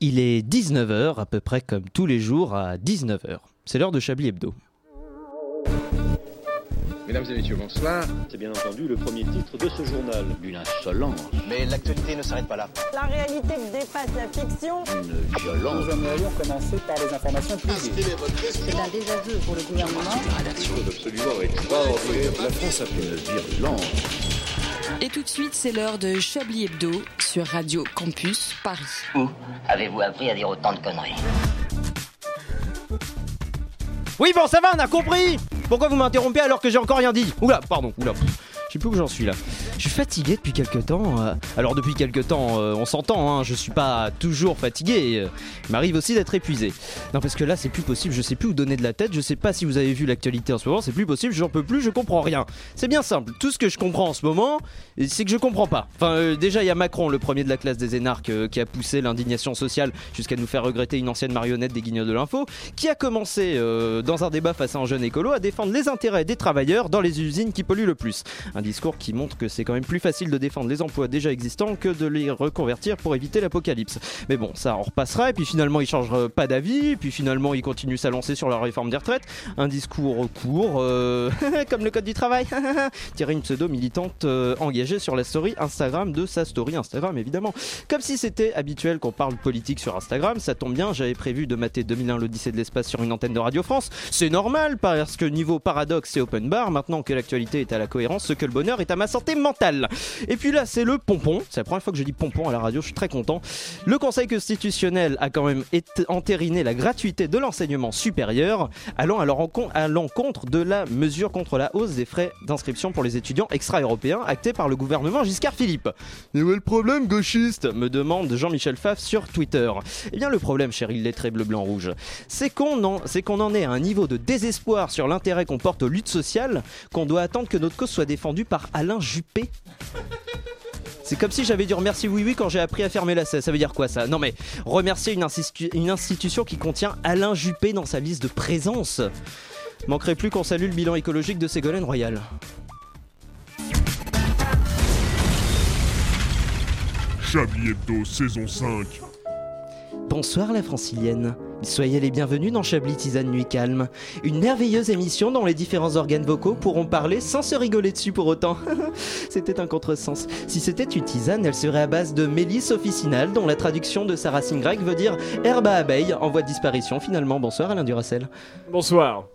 Il est 19h, à peu près comme tous les jours à 19h. C'est l'heure de Chablis Hebdo. Mesdames et messieurs, bonsoir. C'est bien entendu le premier titre de ce journal. Une insolence, Mais l'actualité ne s'arrête pas là. La réalité dépasse la fiction. une violence. Nous aimerions commencer par les informations privées. C'est un désaveu pour le gouvernement. La France a fait une virulence. Et tout de suite, c'est l'heure de Chablis Hebdo sur Radio Campus Paris. Où avez-vous appris à dire autant de conneries Oui, bon, ça va, on a compris Pourquoi vous m'interrompez alors que j'ai encore rien dit Oula, pardon, oula. Je sais plus où j'en suis là. Je suis fatigué depuis quelques temps. euh. Alors depuis quelques temps, euh, on s'entend, hein, je suis pas toujours fatigué. euh. Il m'arrive aussi d'être épuisé. Non parce que là c'est plus possible, je sais plus où donner de la tête, je sais pas si vous avez vu l'actualité en ce moment, c'est plus possible, j'en peux plus, je comprends rien. C'est bien simple, tout ce que je comprends en ce moment, c'est que je comprends pas. Enfin déjà il y a Macron, le premier de la classe des énarques, qui a poussé l'indignation sociale jusqu'à nous faire regretter une ancienne marionnette des guignols de l'info, qui a commencé dans un débat face à un jeune écolo à défendre les intérêts des travailleurs dans les usines qui polluent le plus. Un discours qui montre que c'est quand même plus facile de défendre les emplois déjà existants que de les reconvertir pour éviter l'apocalypse. Mais bon, ça on repassera, et puis finalement il change pas d'avis, et puis finalement il continue à lancer sur la réforme des retraites. Un discours court, euh, comme le code du travail. Tirer une pseudo militante euh, engagée sur la story Instagram de sa story Instagram évidemment. Comme si c'était habituel qu'on parle politique sur Instagram, ça tombe bien, j'avais prévu de mater 2001 l'Odyssée de l'espace sur une antenne de Radio France. C'est normal parce que niveau paradoxe et open bar, maintenant que l'actualité est à la cohérence, ce que le bonheur est à ma santé mentale. Et puis là, c'est le pompon. C'est la première fois que je dis pompon à la radio, je suis très content. Le Conseil constitutionnel a quand même entériné la gratuité de l'enseignement supérieur, allant à l'encontre de la mesure contre la hausse des frais d'inscription pour les étudiants extra-européens actée par le gouvernement Giscard Philippe. Mais où est le problème, gauchiste? Me demande Jean-Michel Pfaff sur Twitter. Eh bien, le problème, cher illettré bleu, blanc, rouge, c'est qu'on en, c'est qu'on en est à un niveau de désespoir sur l'intérêt qu'on porte aux luttes sociales qu'on doit attendre que notre cause soit défendue par Alain Juppé. C'est comme si j'avais dû remercier Oui Oui quand j'ai appris à fermer la cesse. Ça veut dire quoi ça? Non mais remercier une, institu- une institution qui contient Alain Juppé dans sa liste de présence. Manquerait plus qu'on salue le bilan écologique de Ségolène Royal. Chablis Hebdo saison 5. Bonsoir la francilienne. Soyez les bienvenus dans Chablis Tisane Nuit Calme, une merveilleuse émission dont les différents organes vocaux pourront parler sans se rigoler dessus pour autant. c'était un contresens. Si c'était une tisane, elle serait à base de mélisse officinale, dont la traduction de sa racine grecque veut dire herbe à abeille, en voie de disparition finalement. Bonsoir Alain Duracel. Bonsoir.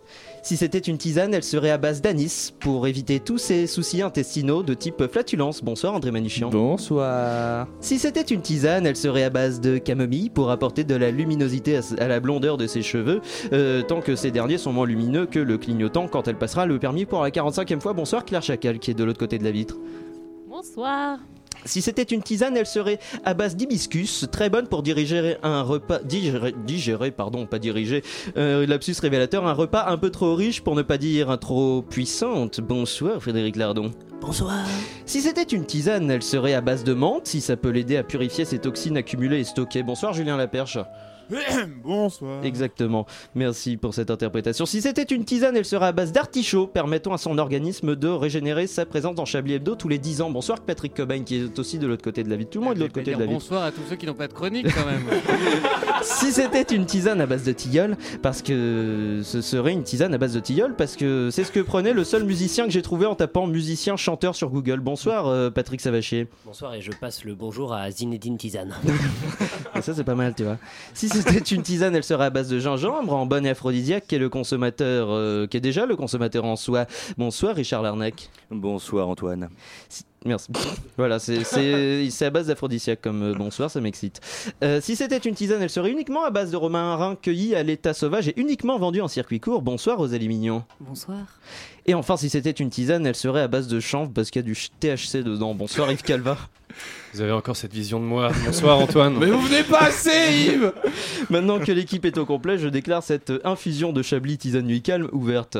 Si c'était une tisane, elle serait à base d'anis, pour éviter tous ces soucis intestinaux de type flatulence. Bonsoir André Manuchian. Bonsoir. Si c'était une tisane, elle serait à base de camomille pour apporter de la luminosité à, la blondeur de ses cheveux, euh, tant que ces derniers sont moins lumineux que le clignotant quand elle passera le permis pour la 45e fois. Bonsoir Claire Chacal qui est de l'autre côté de la vitre. Bonsoir. Si c'était une tisane, elle serait à base d'hibiscus, très bonne pour diriger un repas, digérer, digérer, pardon, pas diriger, euh, lapsus révélateur, un repas un peu trop riche pour ne pas dire trop puissante. Bonsoir Frédéric Lardon. Bonsoir. Si c'était une tisane, elle serait à base de menthe, si ça peut l'aider à purifier ses toxines accumulées et stockées. Bonsoir Julien Laperche. Bonsoir. Exactement. Merci pour cette interprétation. Si c'était une tisane, elle serait à base d'artichaut, permettant à son organisme de régénérer sa présence dans Chablis Hebdo tous les 10 ans. Bonsoir Patrick Cobain qui est aussi de l'autre côté de la vie. Tout le monde est de l'autre côté de la vie. Bonsoir à tous ceux qui n'ont pas de chronique quand même. si c'était une tisane à base de tilleul, parce que ce serait une tisane à base de tilleul, parce que c'est ce que prenait le seul musicien que j'ai trouvé en tapant musicien chanteur sur Google. Bonsoir euh, Patrick Savachier. Bonsoir et je passe le bonjour à Zinedine Tizane. Et ça c'est pas mal tu vois. Si c'était une tisane, elle serait à base de gingembre, en bonne et aphrodisiaque, qui est le consommateur, euh, qui est déjà le consommateur en soi. Bonsoir Richard Larnac. Bonsoir Antoine. Merci. Voilà, c'est- à base d'aphrodisiaque comme euh, bonsoir, ça m'excite. Euh, si c'était une tisane, elle serait uniquement à base de romarin cueilli à l'état sauvage et uniquement vendue en circuit court. Bonsoir Rosalie Mignon. Bonsoir. Et enfin, si c'était une tisane, elle serait à base de chanvre parce qu'il y a du THC dedans. Bonsoir Yves Calva. Vous avez encore cette vision de moi. Bonsoir Antoine. Mais vous venez pas assez, Yves Maintenant que l'équipe est au complet, je déclare cette infusion de Chablis tisane nuit calme ouverte.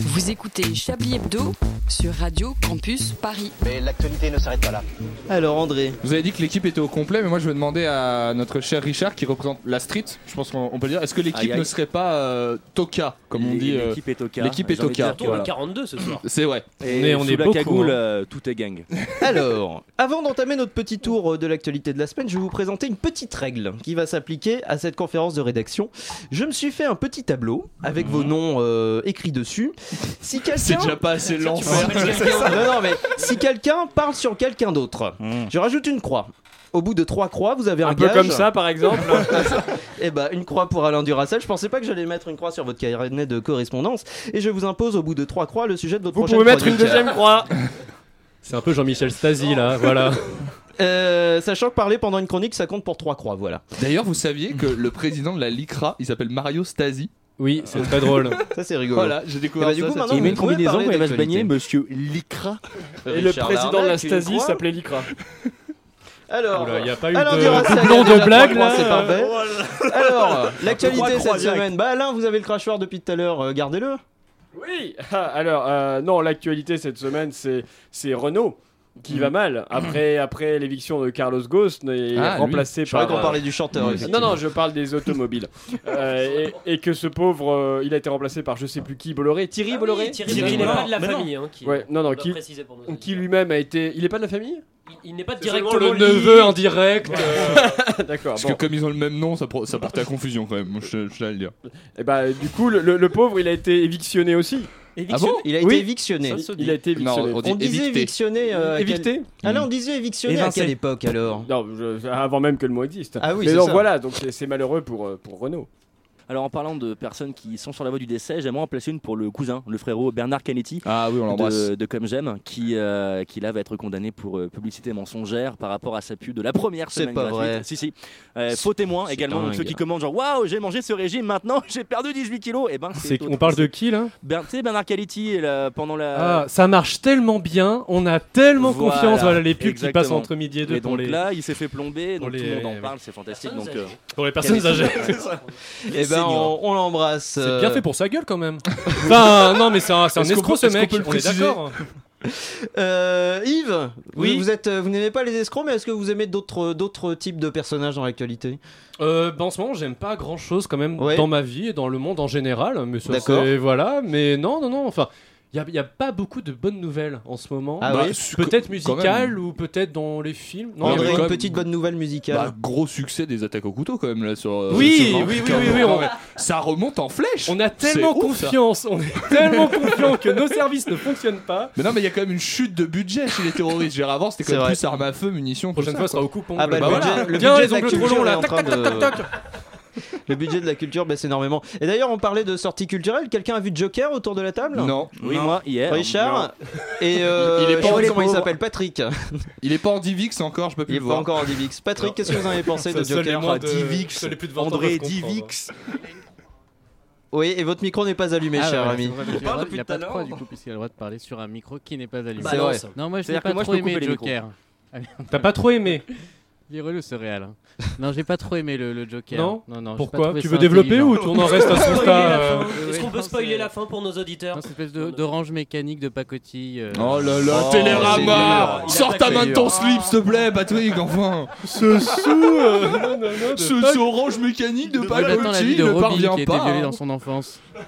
Vous écoutez Chablis Hebdo sur Radio Campus Paris. Mais l'actualité ne s'arrête pas là. Alors André, Vous avez dit que l'équipe était au complet, mais moi je vais demander à notre cher Richard qui représente la street, je pense qu'on on peut le dire, est-ce que l'équipe ne serait pas euh, Toka, comme on dit euh, L'équipe est au cas. l'équipe est Toka, dire, voilà. à 42 ce soir. C'est vrai. Et On est- on sous est la beaucoup, cagoule, hein. euh, tout est gang. alors, avant d'entamer notre petit tour euh, de l'actualité de la semaine, je vais vous présenter une petite règle qui va s'appliquer à cette conférence de rédaction. Je me suis fait un petit tableau avec vos noms euh, écrits dessus. Si quelqu'un C'est déjà pas assez l'enfer. non, non, mais si quelqu'un parle sur quelqu'un d'autre, je rajoute une croix. Au bout de trois croix, vous avez un, Un peu gage. comme ça, par exemple. Eh ben, une croix pour Alain Duracel. Je pensais pas que j'allais mettre une croix sur votre carnet de correspondance. Et je vous impose au bout de trois croix le sujet de votre Vous prochaine pouvez mettre une chronique. deuxième croix. C'est un peu Jean-Michel Stasi là, voilà. Euh, sachant que parler pendant une chronique, ça compte pour trois croix, voilà. D'ailleurs, vous saviez que le président de la LICRA, il s'appelle Mario Stasi. Oui, c'est très drôle. Ça, c'est rigolo. Voilà, j'ai découvert du ça. coup, maintenant, Il met une vous pouvez combinaison parler quand il va se d'actualité. baigner, monsieur Lycra. Et le Richard président de la Larnac, Stasi s'appelait Lycra. Alors, Il n'y a pas eu Alain de doublon de blague trois là. c'est parfait. Alors, l'actualité croix, cette direct. semaine. Bah, Alain, vous avez le crachoir depuis tout à l'heure, euh, gardez-le. Oui, ah, alors euh, non, l'actualité cette semaine c'est c'est Renault qui va mal après après l'éviction de Carlos Ghosn et Ah, lui. remplacé Je par croyais qu'on euh, parlait du chanteur. non effectivement. non, je parle des automobiles Euh, et, et que ce pauvre euh, il a été remplacé par je sais plus qui Bolloré, Thierry Ah Bolloré, Thierry Thierry Bolloré. n'est pas Non, de la mais non. famille hein, qui... Ouais, non non, qui qui lui-même a été il est pas de la famille? Il, n'est pas C'est seulement le neveu en direct. euh, D'accord. Parce bon. que comme ils ont le même nom, ça, pro- ça porte à confusion quand même, je, je le dire. Et bah du coup le, le- le pauvre il a été évictionné aussi. Ah bon Il a été Oui. évictionné. Il a été évictionné. Non, on dit On disait évicté. évictionné. euh, à quel- Évicté Ah là, on disait évictionné à Évincé. quelle époque alors Non, je- avant même que le mot existe. Ah oui, Mais c'est donc ça. voilà, donc c'est c'est malheureux pour, euh, pour Renault. Alors en parlant de personnes qui sont sur la voie du décès, j'aimerais en placer une pour le cousin, le frérot Bernard Canetti. Ah oui, on l'embrasse. De, de Comme J'aime, qui, euh, qui là va être condamné pour euh, publicité mensongère par rapport à sa pub de la première C'est semaine pas gratuite. vrai. Si, si. Euh, faux témoin c'est également, donc ceux qui commandent genre Waouh, j'ai mangé ce régime, maintenant j'ai perdu 18 kilos. Et ben, C'est- On parle de qui là? Sais, Bernard Canetti, pendant la. Ah, ça marche tellement bien, on a tellement Voilà, confiance. Voilà les pubs qui passent entre midi et deux Et pour donc les, là, il s'est fait plomber, donc tout le monde en parle, c'est fantastique. Donc, euh, pour les personnes âgées. Eh ben, on, on l'embrasse. C'est euh, bien fait pour sa gueule quand même. enfin, non, mais c'est un, c'est un escroc peut- ce mec, le on est d'accord. Euh, Yves, Oui. vous, vous êtes, euh, vous n'aimez pas les escrocs, mais est-ce que vous aimez d'autres, d'autres types de personnages dans l'actualité? Euh, bah, en ce moment, j'aime pas grand chose quand même Ouais. dans ma vie et dans le monde en général. Mais ça, D'accord. c'est- Voilà, mais non, non, non. Enfin, il y a, y a pas beaucoup de bonnes nouvelles en ce moment. Ah Bah, oui Peut-être musicales ou peut-être dans les films. Non, une petite bonne nouvelle musicale. Bah, gros succès des attaques au couteau quand même là sur. euh, Oui, sur oui, oui, oui, oui, on- Ça remonte en flèche. On a tellement ouf, confiance, on est tellement confiant que nos services ne fonctionnent pas. Mais non, mais il y a quand même une chute de budget chez les terroristes. J'ai avant, c'était quand même plus armes à feu, munitions. La prochaine fois, ça, sera au coup Ah bah, Bah le voilà. budget- le Tiens, budget les de la ongles trop longs là. Tac, tac, tac, tac, tac. Le budget de la culture baisse énormément. Et d'ailleurs, on parlait de sorties culturelles. Quelqu'un a vu Joker autour de la table? Non, oui, moi, hier. Richard et euh, Il est je pas sais comment il s'appelle Patrick. il est pas en Divix encore, je peux plus Il est le pas voir. encore en Divix. Patrick, qu'est-ce que vous en avez pensé de Joker? moins de- Divix, plus de 20 ans André. Divix. Oui, et votre micro n'est pas allumé, Ah, cher ami. il a le droit- depuis il a tout pas à de croix du coup puisqu'il a le droit de parler sur un micro qui n'est pas allumé. C'est vrai. Non, moi je n'ai pas que moi, je trop aimé Joker. T'as pas trop aimé Il est relou ce réel. hein. Non, j'ai pas trop aimé le, le Joker. Non non, non pas Pourquoi Tu veux développer ou tu en restes à ce constat euh, Est-ce qu'on peut spoiler la fin pour nos auditeurs Non, cette espèce d'orange mécanique de pacotille. euh, Oh là là, Oh, Télérama Sors ta main de ton slip, s'il te plaît, Patrick, enfin. Ce sou euh, non, non, non, de Ce pas- ce orange mécanique de Pacotille ne parvient qui a été pas. violé dans son enfance.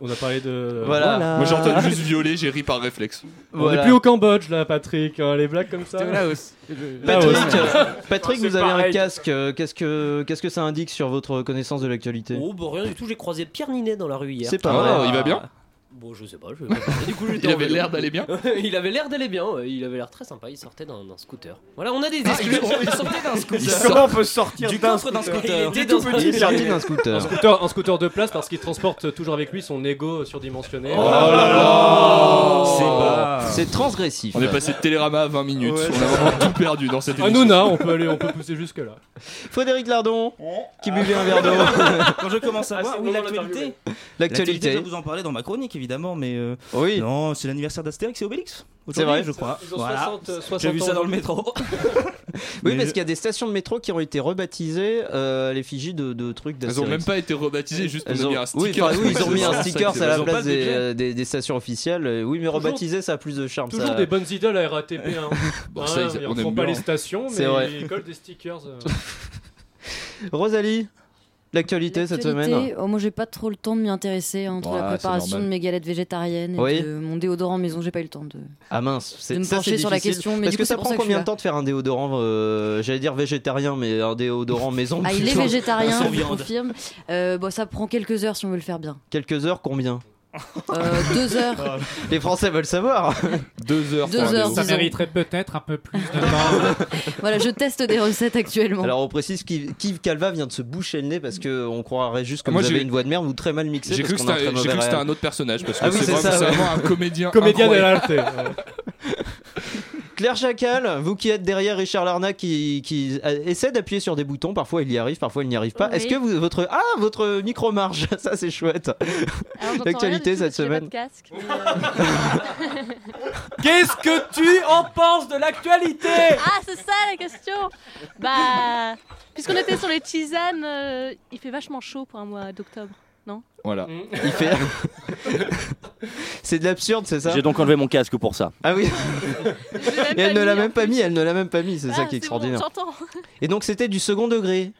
On a parlé de. Voilà. Moi j'ai entendu juste violer, j'ai ri par réflexe. On Voilà. est plus au Cambodge là, Patrick. hein, les blagues comme ça. C'était au Laos. Patrick, euh, Patrick, C'est vous avez un casque. euh, Qu'est-ce que qu'est-ce que ça indique sur votre connaissance de l'actualité? Oh, bah rien du tout, j'ai croisé Pierre Ninet dans la rue hier. C'est pas Ah, vrai. il va bien? Bon, je sais pas, je. Du coup, Il avait l'air d'aller bien il avait l'air d'aller bien, ouais, il avait l'air très sympa, il sortait d'un scooter. Voilà, on a des exclus. il sortait d'un scooter. Comment on peut sortir Du d'un coffre d'un scooter. Il était tout un- petit, Il Ninet. d'un scooter. Un scooter, un scooter de place parce qu'il transporte toujours avec lui son ego surdimensionné. Oh là là C'est bas. C'est transgressif. On est passé de Télérama à 20 minutes. Ouais, On a vraiment tout perdu dans cette émission. Hanouna, on peut aller, on peut pousser jusque là. Frédéric Lardon, qui buvait un verre d'eau. Quand je commence à Ah, voir, oui, l'actualité. L'actualité. Je vais vous en parler dans ma chronique, évidemment. Évidemment, mais euh, Oui. non, c'est l'anniversaire d'Astérix et Obélix. C'est vrai. je crois. Ils ont Voilà. 60, euh, 60 J'ai vu ça ans dans le métro. Oui, Mais parce je- qu'il y a des stations de métro qui ont été rebaptisées euh, à l'effigie de, de trucs Elles ont d'Astérix. même pas été rebaptisées, juste Elles a ont... mis un Oui, sticker. enfin, oui, ils ont mis un sticker ça, à la ils place des, euh, des, des stations officielles. Oui, mais rebaptiser, ça a plus de charme. Toujours ça. des bonnes idées à la RATP. Hein. Bon, Hein, ça, ils- ils on font pas les stations, mais ils collent des stickers. Rosalie, l'actualité cette semaine oh, moi j'ai pas trop le temps de m'y intéresser entre Ouais, la préparation de mes galettes végétariennes et Oui. de mon déodorant maison, j'ai pas eu le temps de. Ah mince, c'est de me ça, pencher sur la question, mais Parce que coup, ça prend combien de temps de faire un déodorant euh, J'allais dire végétarien, mais un déodorant maison. Ah, il est végétarien, je confirme. Euh, bon, ça prend quelques heures si on veut le faire bien. Quelques heures, combien? Euh, deux heures. Les Français veulent savoir. Deux heures. Deux heures, Ça mériterait peut-être un peu plus de temps. Voilà, je teste des recettes actuellement. Alors on précise qu'Yves Calva vient de se boucher le nez parce qu'on croirait juste que Ah, moi, vous avez une voix de merde ou très mal mixée. J'ai cru que c'était un- autre personnage parce que Ah oui, c'est vraiment, ça, c'est ouais. vraiment un comédien. Comédien de incroyable. Claire Chacal, vous qui êtes derrière Richard Larnac qui, qui essaie d'appuyer sur des boutons, parfois il y arrive, parfois il n'y arrive pas. Oui. Est-ce que vous, votre ah votre micro marche? Ça c'est chouette. L'actualité cette semaine. Qu'est-ce que tu en penses de l'actualité? Ah, c'est ça la question Bah, puisqu'on était sur les tisanes, euh, il fait vachement chaud pour un mois d'octobre, non Voilà. Il fait. c'est de l'absurde, c'est ça J'ai donc enlevé mon casque pour ça. Ah oui. Et elle ne l'a même pas mis, elle ne l'a même pas mis, c'est ça Ah, qui est extraordinaire. Et donc c'était du second degré.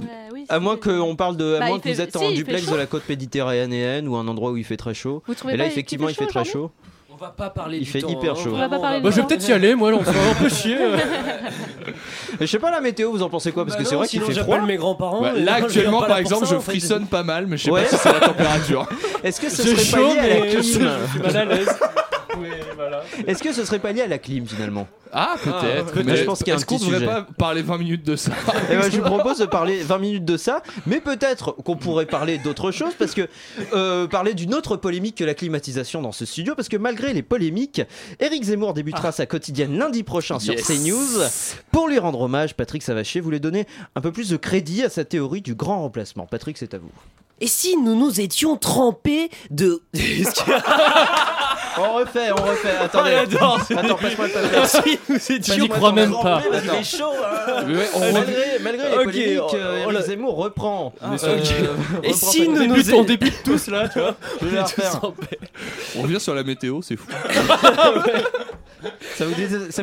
Ouais, oui, À moins qu'on parle de, à Bah, moins que vous êtes si, en duplex de la côte méditerranéenne ou un endroit où il fait très chaud. Vous trouvez Et là effectivement il fait très chaud. On va pas parler Il du fait temps, hyper hein, chaud. On va pas vraiment, parler là. du Bah, je vais temps. peut-être y aller, moi, là, on se fait un peu chier. je sais pas la météo, vous en pensez quoi? Parce Bah que c'est non, vrai qu'il sinon fait j'appelle froid. mes grands-parents. Bah, et là actuellement pas par là pour exemple ça, je en fait. frissonne pas mal mais je sais Ouais. pas si c'est la température. Est-ce que ce J'ai serait chaud, pas lié à la mais clim? suis mal à l'aise. Mais voilà. Est-ce que ce serait pas lié à la clim finalement Ah peut-être. mais Je pense qu'il y a un Est-ce qu'on petit devrait sujet. pas parler 20 minutes de ça Eh ben, je vous propose de parler 20 minutes de ça, mais peut-être qu'on pourrait parler d'autre chose, parce que euh, parler d'une autre polémique que la climatisation dans ce studio, parce que malgré les polémiques, Eric Zemmour débutera sa quotidienne lundi prochain sur Yes. CNews. Pour lui rendre hommage, Patrick Savachier voulait donner un peu plus de crédit à sa théorie du grand remplacement. Patrick, c'est à vous. Et si nous nous étions trempés de. On refait, on refait. Attendez. Ah. Attends, passe-moi le papier. si nous étions. J'y crois même pas. Attends. Il est chaud, hein. Mais ouais, on Malgré, malgré les Ok, polémiques, oh, euh, oh Eric. Zemmour reprend. Ah, Euh, ok. Et reprend si nous nous on débute tous là, tu vois Je vais la refaire. On revient sur la météo, c'est fou. Ça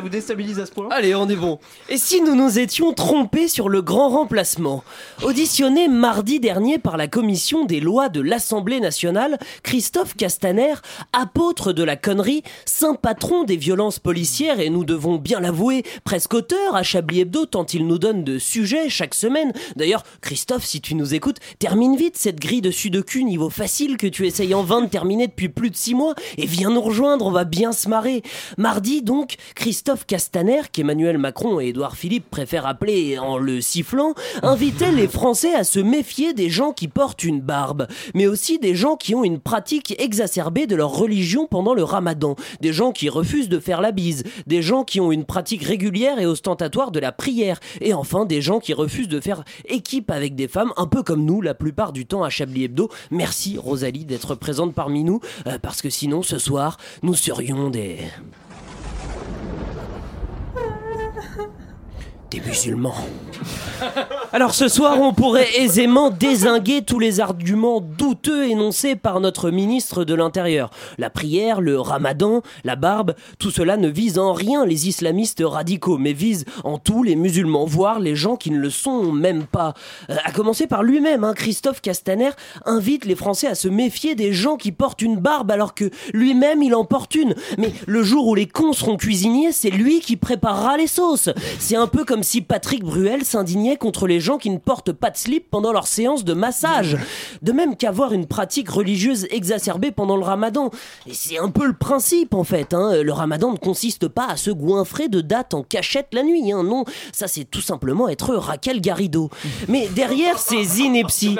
vous, déstabilise à ce point Allez, on est bon. Et si nous nous étions trompés sur le grand remplacement Auditionné mardi dernier par la commission des lois de l'Assemblée nationale, Christophe Castaner, apôtre de la connerie, saint patron des violences policières et nous devons bien l'avouer, presque auteur à Chablis Hebdo tant il nous donne de sujets chaque semaine. D'ailleurs, Christophe, si tu nous écoutes, termine vite cette grille de sudoku niveau facile que tu essayes en vain de terminer depuis plus de six mois et viens nous rejoindre, on va bien se marrer. Mardi donc, Christophe Castaner, qu'Emmanuel Macron et Édouard Philippe préfèrent appeler en le sifflant, invitait les Français à se méfier des gens qui portent une barbe, mais aussi des gens qui ont une pratique exacerbée de leur religion pendant le ramadan, des gens qui refusent de faire la bise, des gens qui ont une pratique régulière et ostentatoire de la prière, et enfin des gens qui refusent de faire équipe avec des femmes, un peu comme nous la plupart du temps à Chablis Hebdo. Merci Rosalie d'être présente parmi nous, euh, parce que sinon ce soir, nous serions des... des musulmans. Alors ce soir, on pourrait aisément désinguer tous les arguments douteux énoncés par notre ministre de l'Intérieur. La prière, le ramadan, la barbe, tout cela ne vise en rien les islamistes radicaux, mais vise en tout les musulmans, voire les gens qui ne le sont même pas. Euh, à commencer par lui-même, hein, Christophe Castaner invite les Français à se méfier des gens qui portent une barbe alors que lui-même il en porte une. Mais le jour où les cons seront cuisiniers, c'est lui qui préparera les sauces. C'est un peu comme si Patrick Bruel s'indignait contre les gens qui ne portent pas de slip pendant leur séance de massage. De même qu'avoir une pratique religieuse exacerbée pendant le ramadan. Et c'est un peu le principe en fait. hein. Le ramadan ne consiste pas à se goinfrer de dates en cachette la nuit. hein. Non, ça c'est tout simplement être Raquel Garrido. Mais derrière ces inepties,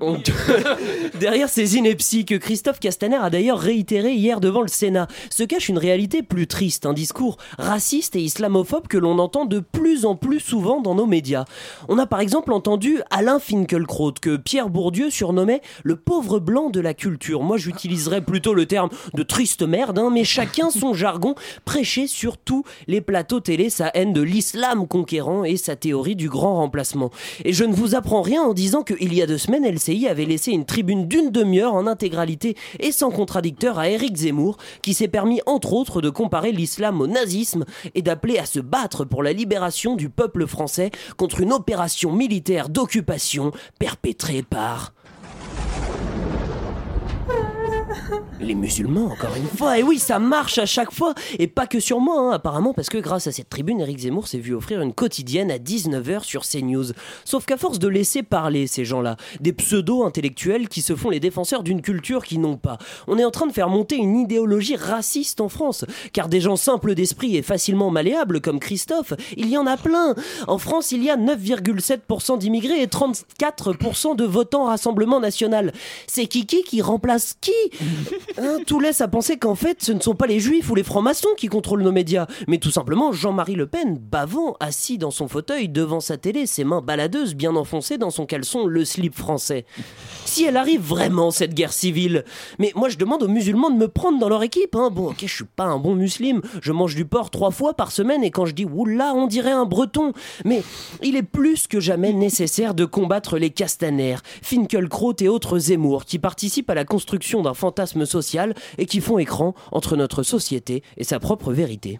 derrière ces inepties que Christophe Castaner a d'ailleurs réitéré hier devant le Sénat, se cache une réalité plus triste, un discours raciste et islamophobe que l'on entend de plus en plus souvent dans nos médias. On a par exemple entendu Alain Finkielkraut, que Pierre Bourdieu surnommait le pauvre blanc de la culture. Moi, j'utiliserais plutôt le terme de triste merde, hein, mais chacun son jargon prêché sur tous les plateaux télé sa haine de l'islam conquérant et sa théorie du grand remplacement. Et je ne vous apprends rien en disant qu'il y a deux semaines, LCI avait laissé une tribune d'une demi-heure en intégralité et sans contradicteur à Éric Zemmour, qui s'est permis entre autres de comparer l'islam au nazisme et d'appeler à se battre pour la libération du peuple français contre une opération militaire d'occupation perpétrée par les musulmans, encore une fois. Et oui, ça marche à chaque fois. Et pas que sur moi, hein, apparemment, parce que grâce à cette tribune, Eric Zemmour s'est vu offrir une quotidienne à 19h sur CNews. Sauf qu'à force de laisser parler ces gens-là, des pseudo-intellectuels qui se font les défenseurs d'une culture qu'ils n'ont pas, on est en train de faire monter une idéologie raciste en France. Car des gens simples d'esprit et facilement malléables, comme Christophe, il y en a plein. En France, il y a 9,7% d'immigrés et 34% de votants Rassemblement National. C'est Kiki qui remplace qui? Hein, tout laisse à penser qu'en fait, ce ne sont pas les juifs ou les francs-maçons qui contrôlent nos médias, mais tout simplement Jean-Marie Le Pen, bavant, assis dans son fauteuil devant sa télé, ses mains baladeuses bien enfoncées dans son caleçon, le slip français. Si elle arrive vraiment, cette guerre civile, mais moi je demande aux musulmans de me prendre dans leur équipe. Hein. Bon, ok, je suis pas un bon musulman, je mange du porc trois fois par semaine et quand je dis oula, on dirait un breton. Mais il est plus que jamais nécessaire de combattre les Castaner, Finkelkraut et autres Zemmour qui participent à la construction d'un fantasme social et qui font écran entre notre société et sa propre vérité.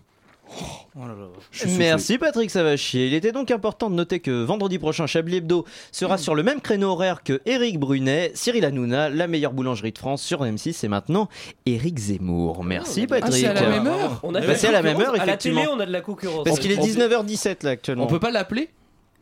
Merci Patrick Savachier. Il était donc important de noter que vendredi prochain, Chablis Hebdo sera sur le même créneau horaire que Eric Brunet, Cyril Hanouna, la meilleure boulangerie de France sur M6 et maintenant Eric Zemmour. Merci Patrick. c'est à la même heure On a Bah, c'est à la même heure À la effectivement. télé, on a de la concurrence. Parce qu'il est 19h17 là actuellement. On peut pas l'appeler?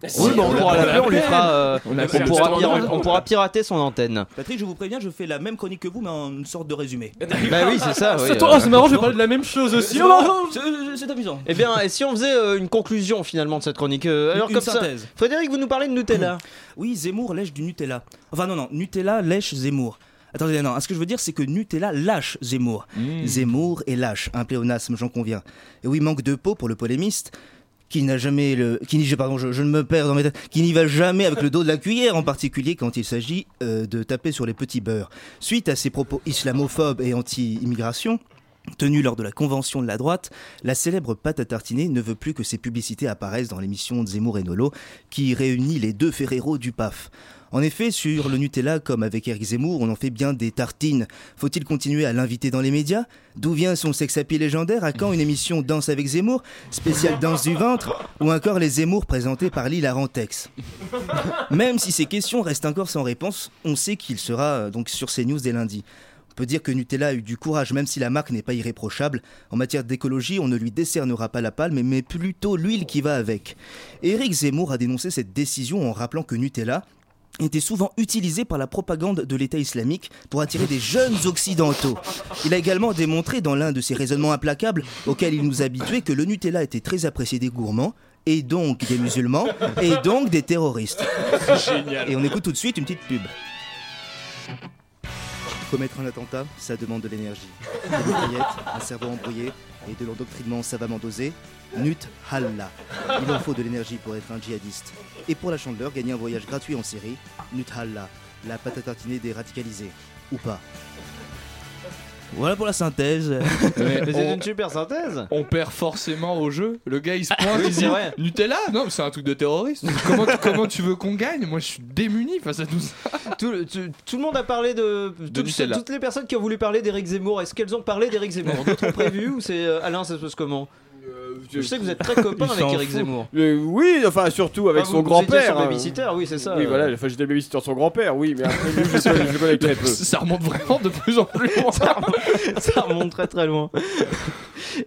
Oui, bon, on pourra l'appeler, on lui fera. euh, On on, pourra on pourra pirater son antenne. Patrick, je vous préviens, je fais la même chronique que vous, mais en une sorte de résumé. Bah oui, c'est ça. oui, euh. c'est marrant, je vais parler de la même chose aussi. C'est Oh, c'est- C'est amusant. Eh bien, et si on faisait euh, une conclusion finalement de cette chronique euh, Alors Une comme synthèse. ça, Frédéric, vous nous parlez de Nutella. Oui, Zemmour lèche du Nutella. Enfin, non, non, Nutella lèche Zemmour. Attendez, non, ce que je veux dire, c'est que Nutella lâche Zemmour. Zemmour est lâche, un pléonasme, j'en conviens. Et oui, manque de peau pour le polémiste, qui n'a jamais le. qui n'y, va jamais avec le dos de la cuillère, en particulier quand il s'agit euh, de taper sur les petits beurs. Suite à ses propos islamophobes et anti-immigration, Tenue lors de la convention de la droite, la célèbre pâte à tartiner ne veut plus que ses publicités apparaissent dans l'émission de Zemmour et Nolo, qui réunit les deux Ferrero du PAF. En effet, sur le Nutella, comme avec Eric Zemmour, on en fait bien des tartines. Faut-il continuer à l'inviter dans les médias? D'où vient son sex-appeal légendaire? À quand une émission Danse avec Zemmour? Spéciale danse du ventre? Ou encore les Zemmour présentés par Lille Arantex Même si ces questions restent encore sans réponse, on sait qu'il sera euh, donc sur CNews dès lundi. On peut dire que Nutella a eu du courage, même si la marque n'est pas irréprochable. En matière d'écologie, on ne lui décernera pas la palme, mais plutôt l'huile qui va avec. Éric Zemmour a dénoncé cette décision en rappelant que Nutella était souvent utilisé par la propagande de l'État islamique pour attirer des jeunes occidentaux. Il a également démontré dans l'un de ses raisonnements implacables auxquels il nous habituait que le Nutella était très apprécié des gourmands et donc des musulmans et donc des terroristes. Génial. Et on écoute tout de suite une petite pub. Commettre un attentat, ça demande de l'énergie. Des un cerveau embrouillé et de l'endoctrinement savamment dosé. Nut Halla. Il en faut de l'énergie pour être un djihadiste. Et pour la chandeleur, gagner un voyage gratuit en série. Nut Halla. La pâte à tartiner des radicalisés. Ou pas. Voilà pour la synthèse. Mais Mais on- c'est une super synthèse. On perd forcément au jeu. Le gars il se pointe, Oui, il c'est dit vrai. Nutella Non, mais c'est un truc de terroriste. comment, tu- comment tu veux qu'on gagne Moi je suis démuni face à tout ça. Tout, le- tout- tout le monde a parlé de, tout- Nutella. toutes les personnes qui ont voulu parler d'Éric Zemmour. Est-ce qu'elles ont parlé d'Éric Zemmour D'autres ont prévu ou c'est euh, Alain ça se passe comment Je sais que vous êtes très copain avec fout. Zemmour. Euh, oui, enfin surtout avec Ah, son grand-père. hein. babysitter, oui, c'est ça, Oui, euh. voilà, enfin, j'étais babysitter de son grand-père, oui, mais après je, le- je le connais très peu. Ça remonte vraiment de plus en plus loin. ça remonte très très loin.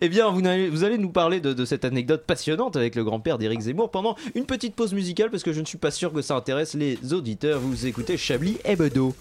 eh bien, vous allez, vous allez nous parler de, de cette anecdote passionnante avec le grand-père d'Éric Zemmour pendant une petite pause musicale parce que je ne suis pas sûr que ça intéresse les auditeurs. Vous écoutez Chablis Hebdo.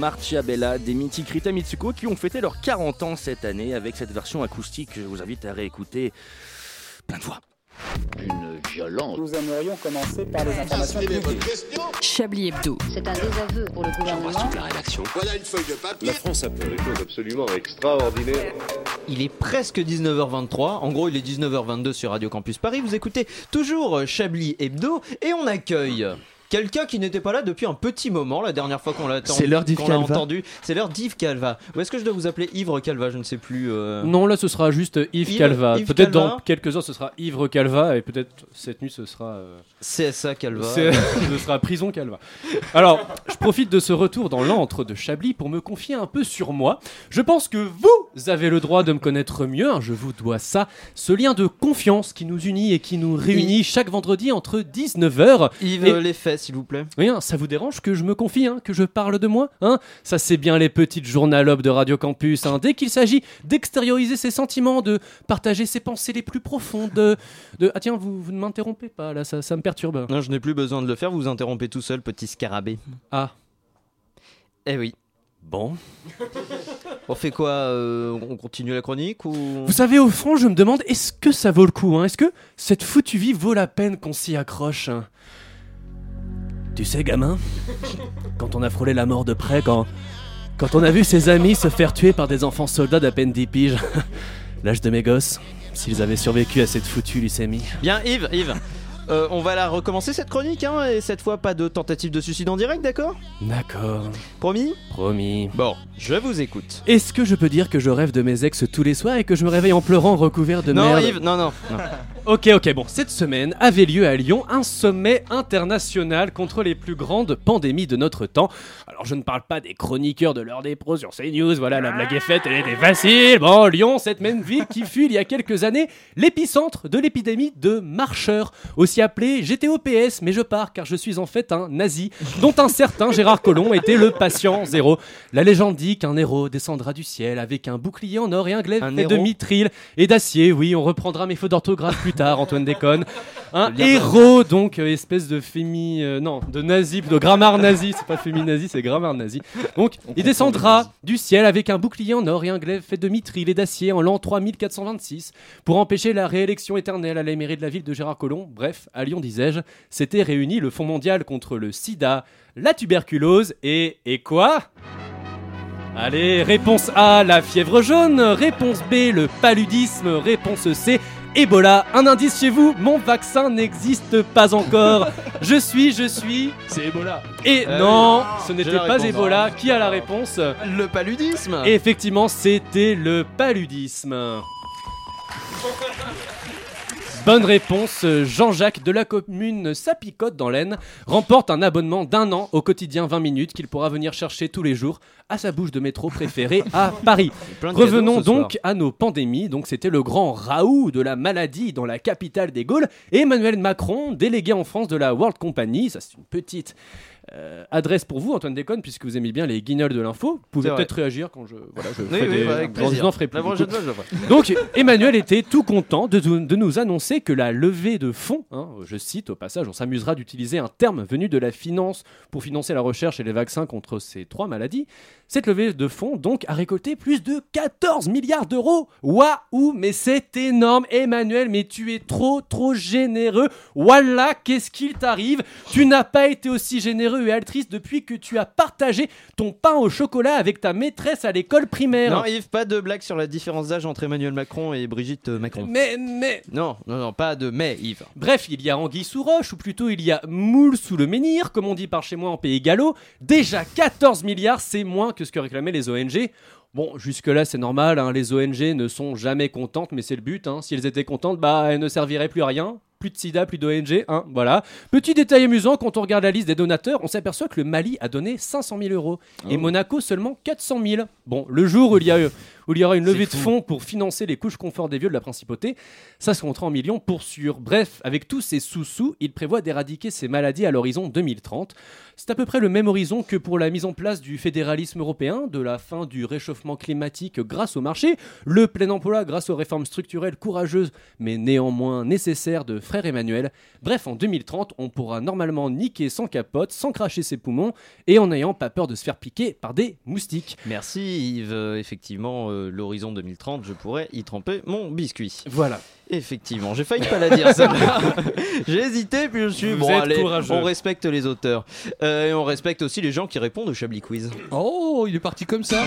Marcia Bella des mythiques Rita Mitsuko qui ont fêté leurs 40 ans cette année avec cette version acoustique que je vous invite à réécouter plein de fois. Une violence. Nous aimerions commencer par les informations. Chablis Hebdo. C'est un désaveu pour le gouvernement. la rédaction. Voilà une feuille de papier. La France a fait des choses absolument extraordinaires. Il est presque 19h23, en gros il est 19h22 sur Radio Campus Paris, vous écoutez toujours Chablis Hebdo et on accueille quelqu'un qui n'était pas là depuis un petit moment, la dernière fois qu'on l'a C'est l'heure d'Yves Calva. entendu. C'est l'heure d'Yves Calva. Ou est-ce que je dois vous appeler Ivre Calva Je ne sais plus. euh. Non, là ce sera juste Yves, Yves- Calva. Yves Peut-être Calva. dans quelques heures ce sera Ivre Calva et peut-être cette nuit ce sera. euh, CSA Calva. c'est- ce sera Prison Calva. Alors, je profite de ce retour dans l'antre de Chablis pour me confier un peu sur moi. Je pense que vous avez le droit de me connaître mieux. hein, je vous dois ça. Ce lien de confiance qui nous unit et qui nous réunit chaque vendredi entre 19h. Yves, et- les faits s'il vous plaît. oui, hein, ça vous dérange que je me confie, hein, que je parle de moi hein? Ça, c'est bien les petites journalopes de Radio Campus. hein. Dès qu'il s'agit d'extérioriser ses sentiments, de partager ses pensées les plus profondes, de... de- Ah tiens, vous, vous ne m'interrompez pas, là, ça, ça me perturbe. Non, je n'ai plus besoin de le faire, vous vous interrompez tout seul, petit scarabée. Ah. Eh oui. Bon. On fait quoi euh, On continue la chronique ou? Vous savez, au fond, je me demande, est-ce que ça vaut le coup hein? Est-ce que cette foutue vie vaut la peine qu'on s'y accroche hein? Tu sais, gamin, quand on a frôlé la mort de près, quand, on a vu ses amis se faire tuer par des enfants soldats d'à peine 10 piges, l'âge de mes gosses, s'ils avaient survécu à cette foutue leucémie. Bien, Yves, Yves. Euh, on va la recommencer cette chronique, hein, et cette fois pas de tentative de suicide en direct, d'accord? D'accord, Promis? Promis. Bon, je vous écoute. Est-ce que je peux dire que je rêve de mes ex tous les soirs et que je me réveille en pleurant recouvert de non, merde? Yves, non, non. non. Ok, ok, bon, cette semaine avait lieu à Lyon un sommet international contre les plus grandes pandémies de notre temps. Alors, je ne parle pas des chroniqueurs de l'heure des pros sur CNews, voilà, la blague est faite, elle était facile. Bon, Lyon, cette même ville qui fut il y a quelques années l'épicentre de l'épidémie de marcheurs, aussi appelée GTOPS, mais je pars car je suis en fait un nazi, dont un certain Gérard Collomb était le patient zéro. La légende dit qu'un héros descendra du ciel avec un bouclier en or et un glaive fait de mitril et d'acier. Oui, on reprendra mes fautes d'orthographe plus tard, Antoine déconne. Un héros, donc, euh, espèce de fémi. euh, non, de nazi, de grammaire nazi. C'est pas féminazi, c'est grammaire nazi. Donc, il descendra du ciel avec un bouclier en or et un glaive fait de mitril et d'acier en l'an 3426 pour empêcher la réélection éternelle à la mairie de la ville de Gérard Collomb. Bref, à Lyon, disais-je, s'était réuni le Fonds mondial contre le sida, la tuberculose et. et quoi? Allez, réponse A, la fièvre jaune. Réponse B, le paludisme. Réponse C, Ebola. Un indice chez vous, mon vaccin n'existe pas encore. Je suis, je suis. C'est Ebola. Et Euh, non, ce n'était pas réponse. Ebola. Qui a la réponse? Le paludisme Et effectivement, c'était le paludisme. Bonne réponse, Jean-Jacques de la commune Sapicote dans l'Aisne remporte un abonnement d'un an au quotidien 20 minutes qu'il pourra venir chercher tous les jours à sa bouche de métro préférée à Paris. Revenons donc soir. à nos pandémies. Donc c'était le grand Raoult de la maladie dans la capitale des Gaules et Emmanuel Macron, délégué en France de la World Company. Ça c'est une petite euh, adresse pour vous, Antoine Déconne, puisque vous aimez bien les guignols de l'info. Vous pouvez peut-être réagir quand je voilà je Oui, ferai oui, des- bah, avec quand je n'en ferai plus. Je. Donc Emmanuel était tout content de, de nous annoncer que la levée de fonds, hein, je cite au passage, on s'amusera d'utiliser un terme venu de la finance pour financer la recherche et les vaccins contre ces trois maladies. Cette levée de fonds donc a récolté plus de 14 milliards d'euros. Waouh, mais c'est énorme Emmanuel, mais tu es trop trop généreux. Voilà, qu'est-ce qu'il t'arrive? Tu n'as pas été aussi généreux et altruiste depuis que tu as partagé ton pain au chocolat avec ta maîtresse à l'école primaire. Non, Yves, pas de blague sur la différence d'âge entre Emmanuel Macron et Brigitte euh, Macron. Mais, mais. Non, non, non, pas de mais, Yves. Bref, il y a anguille sous roche, ou plutôt il y a moule sous le menhir, comme on dit par chez moi en pays gallo. Déjà 14 milliards, c'est moins que ce que réclamaient les ONG. Bon, jusque-là, c'est normal, hein, les ONG ne sont jamais contentes, mais c'est le but. Hein. Si elles étaient contentes, bah, elles ne serviraient plus à rien. Plus de sida, plus d'ONG, hein, voilà. Petit détail amusant, quand on regarde la liste des donateurs, on s'aperçoit que le Mali a donné 500 000 euros et Oh. Monaco seulement 400 000. Bon, le jour où il y a eu, où il y aura une levée de fonds pour financer les couches confort des vieux de la principauté. Ça se comptera en millions pour sûr. Bref, avec tous ces sous-sous, il prévoit d'éradiquer ces maladies à l'horizon 2030. C'est à peu près le même horizon que pour la mise en place du fédéralisme européen, de la fin du réchauffement climatique grâce au marché, le plein emploi grâce aux réformes structurelles courageuses mais néanmoins nécessaires de frère Emmanuel. Bref, en 2030, on pourra normalement niquer sans capote, sans cracher ses poumons et en n'ayant pas peur de se faire piquer par des moustiques. Merci Yves. Euh, euh, l'horizon 2030, je pourrais y tremper mon biscuit. Voilà. Effectivement, j'ai failli pas la dire ça. j'ai hésité, puis je suis Vous bon êtes allez, courageux. on respecte les auteurs. Euh, et on respecte aussi les gens qui répondent au Chablis Quiz. Oh, il est parti comme ça.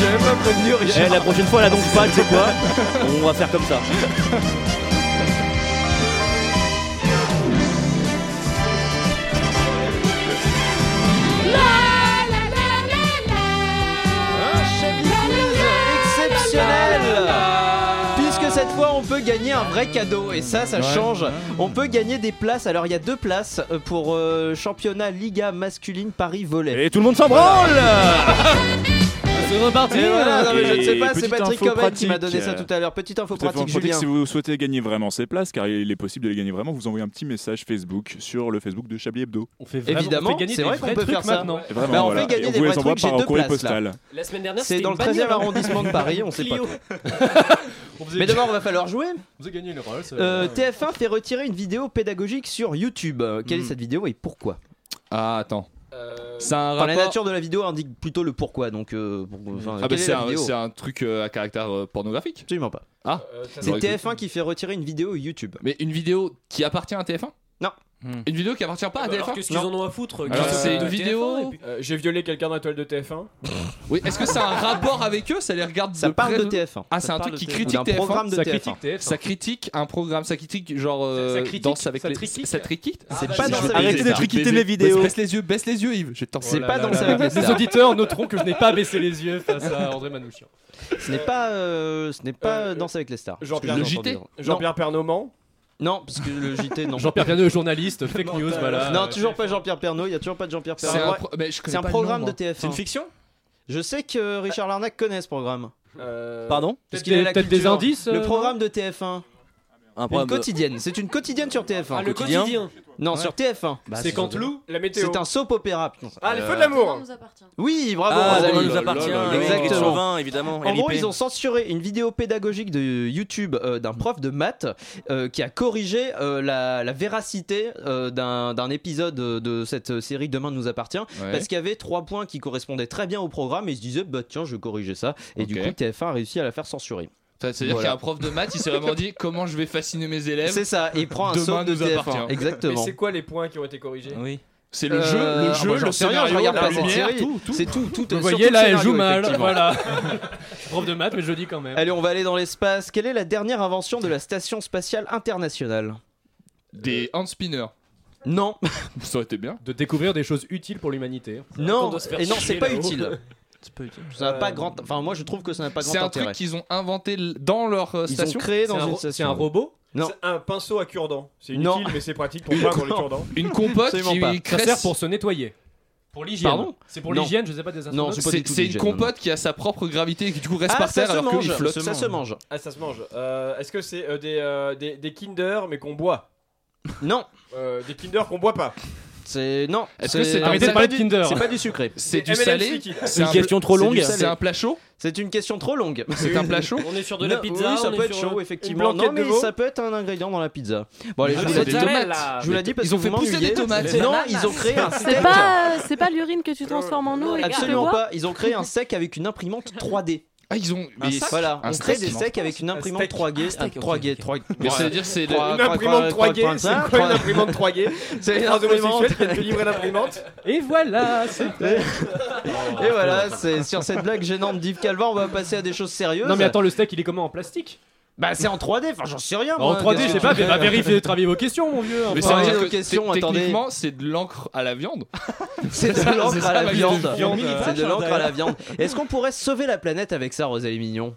J'avais pas prévenu Eh, la prochaine fois, là donc pas, tu sais quoi? On va faire comme ça. Fois on peut gagner un vrai cadeau et ça ça change. On peut gagner des places. Alors il y a deux places euh, pour euh, championnat Liga masculine Paris volet. Et tout le monde s'en branle C'est reparti voilà, non, mais je ne sais pas, c'est Patrick Coben qui m'a donné ça tout à l'heure. Petite info pratique, on pratique, Julien. si vous souhaitez gagner vraiment ces places, car il est possible de les gagner vraiment, vous envoyez un petit message Facebook sur le Facebook de Chablis Hebdo. On fait Évidemment, c'est vrai qu'on peut faire ça. maintenant. Vraiment, Bah, on voilà. fait gagner Et des vous les vrais trucs, par j'ai deux là. postal. La semaine dernière, C'est c'était dans le une 13e bagnole. arrondissement de Paris, on sait pas. On Mais d'abord, il va falloir jouer. On faisait gagner une Rolls. Euh, TF1 fait retirer une vidéo pédagogique sur YouTube. Euh, Quelle est Hmm. cette vidéo et pourquoi? Ah, attends. C'est un Enfin, La rapport. nature de la vidéo indique plutôt le pourquoi. Donc, euh, pour- enfin, Ah, bah, un, c'est un truc euh, à caractère euh, pornographique Absolument pas. Ah, C'est TF1 qui fait retirer une vidéo YouTube. mais une vidéo qui appartient à TF1 Non. Une vidéo qui appartient pas à Alors TF1 qu'est-ce qu'ils en ont à foutre Alors, c'est une vidéo- TF1, et puis- Euh, J'ai violé quelqu'un dans la toile de TF1. Oui, est-ce que c'est un rapport avec eux? Ça les regarde Ça de parle près de TF1. Ah, c'est un truc qui de TF1. critique Ou d'un TF1 programme de Ça TF1. critique TF1. Ça critique un programme, ça critique genre. euh, Ça critique, danse avec ça les. critique. Ça critique C'est Ah, pas je- dans je- sa Arrêtez de triquiter mes vidéos. Baisse les yeux, baisse les yeux, Yves. Je vais te C'est Oh pas Danser avec les stars. Les auditeurs noteront que je n'ai pas baissé les yeux face à André Manouchian. Ce n'est pas, euh, ce n'est pas Danse avec les stars. Jean-Pierre Pernoman. Non, parce que le JT, non. Jean-Pierre Piano, journaliste, fake news, voilà. Non, toujours pas Jean-Pierre Pernaut. Il y a toujours pas de Jean-Pierre C'est Pernaut. un, pro- mais je connais C'est un pas le programme nom, de moi. TF1. C'est une fiction? Je sais que Richard Larnac connaît ce programme. Euh, Pardon? Parce Peut-être qu'il a des, la peut-être des culture. indices Le euh, programme de TF1. Un Une programme quotidienne. C'est une quotidienne sur TF1. Ah, le quotidien. Non, Ouais. sur TF1. Bah, C'est quand Lou La météo. C'est un soap opéra. putain. Ah, les feux de l'amour. nous appartient? Oui, bravo. Ah, Rosalie. Demain nous appartient. Exactement. Chauvin, évidemment. En gros, LIP. ils ont censuré une vidéo pédagogique de YouTube euh, d'un prof de maths euh, qui a corrigé euh, la, la véracité euh, d'un d'un épisode de, de cette série Demain nous appartient Ouais. parce qu'il y avait trois points qui correspondaient très bien au programme et il se disait bah tiens je vais corriger ça et du Ok. coup TF1 a réussi à la faire censurer. C'est-à-dire Voilà. qu'il y a un prof de maths, il s'est vraiment dit comment je vais fasciner mes élèves. C'est ça, et il prend un Demain de nous TF1. appartient. Mais Exactement. c'est quoi les points qui ont été corrigés Oui. C'est le Euh, jeu, le ah jeu, bah, le j'en sais rien, je scénario, regarde la pas cette lumière, série. tout, tout. C'est tout, tout. Vous voyez, le là, elle scénario, joue mal. Voilà. Je suis prof de maths, mais je le dis quand même. Allez, on va aller dans l'espace. Quelle est la dernière invention de la station spatiale internationale? Des hand spinners. Non, Ça aurait été bien. De découvrir des choses utiles pour l'humanité. non, et non, c'est pas utile. C'est pas utile. Ça n'a pas grand. Enfin, moi, je trouve que ça n'a pas grand C'est un intérêt. truc qu'ils ont inventé dans leur euh, Ils ont station. créé C'est dans un, une c'est un robot Non. C'est un pinceau à cure-dent. C'est Non. inutile, mais c'est pratique pour peindre les cure-dents. Une compote Absolument qui pas. Ça crée. sert pour se nettoyer. Pour l'hygiène. Pardon C'est pour Non. l'hygiène, je sais pas des Non, astronautes. c'est pas C'est du tout c'est une compote qui a sa propre gravité et qui du coup reste Ah, par ça terre se alors mange. qu'il flotte. Ça se mange. Ah, ça se mange. Euh, Est-ce que c'est euh, des, euh, des, des Kinder, mais qu'on boit? Non, Euh, Des Kinder qu'on boit pas c'est non. Est-ce que c'est un- Arrêtez de pas parler de du- Kinder. C'est pas du sucré. C'est du salé. C'est Une un question trop longue. C'est un plat chaud. C'est une question trop longue. C'est un plat chaud. On est sur de la pizza. Oui, ça peut être chaud, effectivement. Non, mais ça peut être un ingrédient dans la pizza. Bon, allez, je Ah, vous des dis. tomates. Je vous l'ai dit parce Ils ont fait vous pousser des tomates. Non, ils ont créé un steak. C'est pas, c'est pas l'urine que tu transformes en eau Absolument pas. Ils ont créé un steak avec une imprimante 3D. Ah, ils ont. Mais mais- voilà, un on crée steak, des steaks avec une imprimante steak. 3G. Un steak, ok, 3G, ok. 3G. Mais ça veut dire c'est. Une imprimante 3G, c'est quoi une imprimante 3G C'est une Un homosexuel imprimante. qui vient de te livrer l'imprimante Et voilà, c'est Et voilà, c'est sur cette blague gênante d'Yves Calva, on va passer à des choses sérieuses. Non mais attends, le steak il est comment en plastique? Bah c'est en 3D, enfin j'en sais rien. En moi, 3D, qu'est-ce je sais pas, mais va vérifier, travailler vos questions, mon vieux. Mais Enfin, ça veut dire que questions, techniquement c'est de l'encre à la viande. C'est de l'encre à la. Viande, C'est de l'encre à la viande. Est-ce qu'on pourrait sauver la planète avec ça, Rosalie Mignon?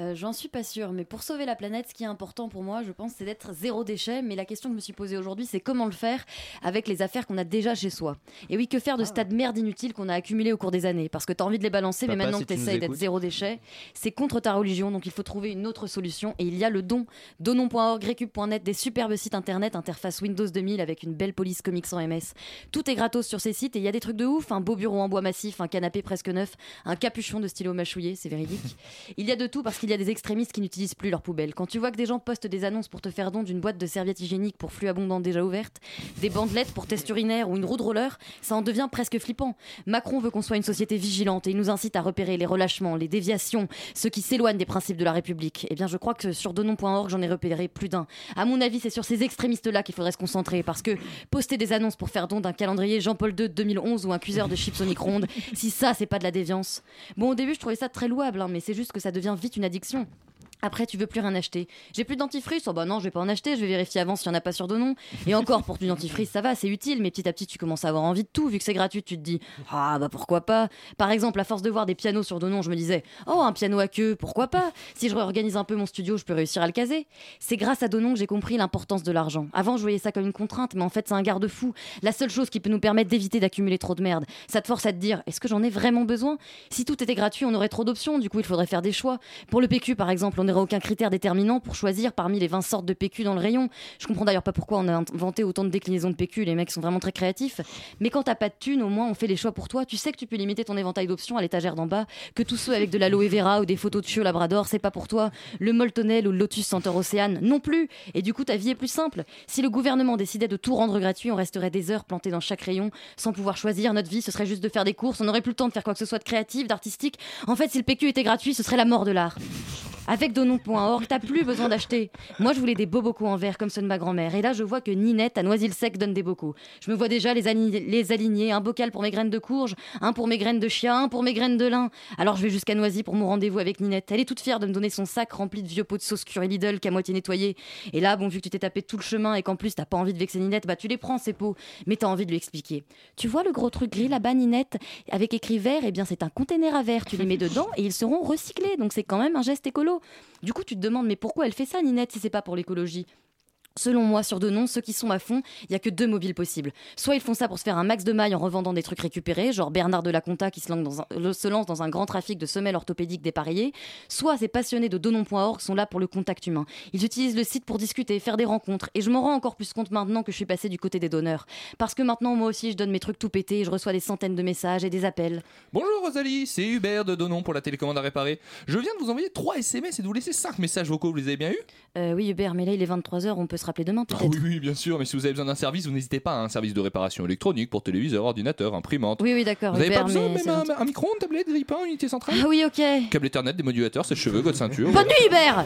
Euh, J'en suis pas sûre, mais pour sauver la planète, ce qui est important pour moi, je pense, c'est d'être zéro déchet. Mais la question que je me suis posée aujourd'hui, c'est comment le faire avec les affaires qu'on a déjà chez soi. Et oui, que faire de ce tas de merde inutile qu'on a accumulé au cours des années? Parce que t'as envie de les balancer, mais Papa, maintenant si que t'essayes d'être zéro déchet, c'est contre ta religion, donc il faut trouver une autre solution. Et il y a le don. Donon.org, récup.net, des superbes sites internet, interface Windows 2000 avec une belle police comics en MS. Tout est gratos sur ces sites et il y a des trucs de ouf. Un beau bureau en bois massif, un canapé presque neuf, un capuchon de stylo mâchouillé, c'est véridique. Il y a de tout parce qu'il y a des extrémistes qui n'utilisent plus leurs poubelles. Quand tu vois que des gens postent des annonces pour te faire don d'une boîte de serviettes hygiéniques pour flux abondants déjà ouvertes, des bandelettes pour test urinaire ou une roue de roller, ça en devient presque flippant. Macron veut qu'on soit une société vigilante et il nous incite à repérer les relâchements, les déviations, ceux qui s'éloignent des principes de la République. Eh bien, je crois que sur donon.org, j'en ai repéré plus d'un. À mon avis, c'est sur ces extrémistes-là qu'il faudrait se concentrer parce que poster des annonces pour faire don d'un calendrier Jean-Paul II de 2011 ou un cuiseur de chips au micro-ondes, si ça, c'est pas de la déviance. Bon, au début, je trouvais ça très louable, hein, mais c'est juste que ça devient vite une addiction contradiction. Après, tu veux plus rien acheter. J'ai plus de dentifrice? Oh bah non, je vais pas en acheter. Je vais vérifier avant s'il y en a pas sur Donon. Et encore, pour du dentifrice, ça va, c'est utile. Mais petit à petit, tu commences à avoir envie de tout. Vu que c'est gratuit, tu te dis, ah bah pourquoi pas? Par exemple, à force de voir des pianos sur Donon, je me disais, oh un piano à queue, pourquoi pas? Si je réorganise un peu mon studio, je peux réussir à le caser. C'est grâce à Donon que j'ai compris l'importance de l'argent. Avant, je voyais ça comme une contrainte, mais en fait, c'est un garde-fou. La seule chose qui peut nous permettre d'éviter d'accumuler trop de merde. Ça te force à te dire, est-ce que j'en ai vraiment besoin? Si tout était gratuit, on aurait trop d'options. Du coup, il faudrait faire des choix. Pour le PQ, par exemple, on aucun critère déterminant pour choisir parmi les 20 sortes de PQ dans le rayon. Je comprends d'ailleurs pas pourquoi on a inventé autant de déclinaisons de PQ. Les mecs sont vraiment très créatifs. Mais quand t'as pas de thunes, au moins on fait les choix pour toi. Tu sais que tu peux limiter ton éventail d'options à l'étagère d'en bas. Que tous ceux avec de l'aloe vera ou des photos de chiots labrador, c'est pas pour toi. Le moltonel ou le lotus senteur océane, non plus. Et du coup, ta vie est plus simple. Si le gouvernement décidait de tout rendre gratuit, on resterait des heures plantés dans chaque rayon sans pouvoir choisir. Notre vie, ce serait juste de faire des courses. On n'aurait plus le temps de faire quoi que ce soit de créatif, d'artistique. En fait, si le PQ était gratuit, ce serait la mort de l'art. Avec donon.org, t'as plus besoin d'acheter. Moi, je voulais des beaux bocaux en verre comme ceux de ma grand-mère. Et là, je vois que Ninette à Noisy-le-Sec donne des bocaux. Je me vois déjà les, ali- les aligner. Un bocal pour mes graines de courge, un pour mes graines de chien, un pour mes graines de lin. Alors, je vais jusqu'à Noisy pour mon rendez-vous avec Ninette. Elle est toute fière de me donner son sac rempli de vieux pots de sauce curry Lidl qu'à moitié nettoyé. Et là, bon, vu que tu t'es tapé tout le chemin et qu'en plus t'as pas envie de vexer Ninette, bah tu les prends ces pots. Mais t'as envie de lui expliquer. Tu vois le gros truc gris là-bas, Ninette, avec écrit vert, eh bien c'est un container à verre. Tu les mets dedans et ils seront recyclés. Donc c'est quand même un geste écolo. Du coup, tu te demandes, mais pourquoi elle fait ça, Ninette, si c'est pas pour l'écologie? Selon moi, sur Denon, ceux qui sont à fond, il y a que deux mobiles possibles. Soit ils font ça pour se faire un max de mailles en revendant des trucs récupérés, genre Bernard de la Conta qui se lance dans un, le- se lance dans un grand trafic de semelles orthopédiques dépareillées. Soit ces passionnés de Donon.org sont là pour le contact humain. Ils utilisent le site pour discuter, faire des rencontres. Et je m'en rends encore plus compte maintenant que je suis passé du côté des donneurs. Parce que maintenant, moi aussi, je donne mes trucs tout pétés et je reçois des centaines de messages et des appels. Bonjour Rosalie, c'est Hubert de Donon pour la télécommande à réparer. Je viens de vous envoyer 3 SMS et de vous laisser 5 messages vocaux, vous les avez bien eus? Euh, oui, Hubert, mais là, il est 23h, on peut se rappeler demain Ah oui, oui, bien sûr, mais si vous avez besoin d'un service, vous n'hésitez pas à un service de réparation électronique pour téléviseur, ordinateur, imprimante. Oui, oui, d'accord, Vous n'avez pas besoin même un, micro-ondes, tablette, grille-pain, unité centrale Ah oui, ok. Câble Ethernet, des modulateurs, sèche-cheveux, code ceinture. Bonne nuit Hubert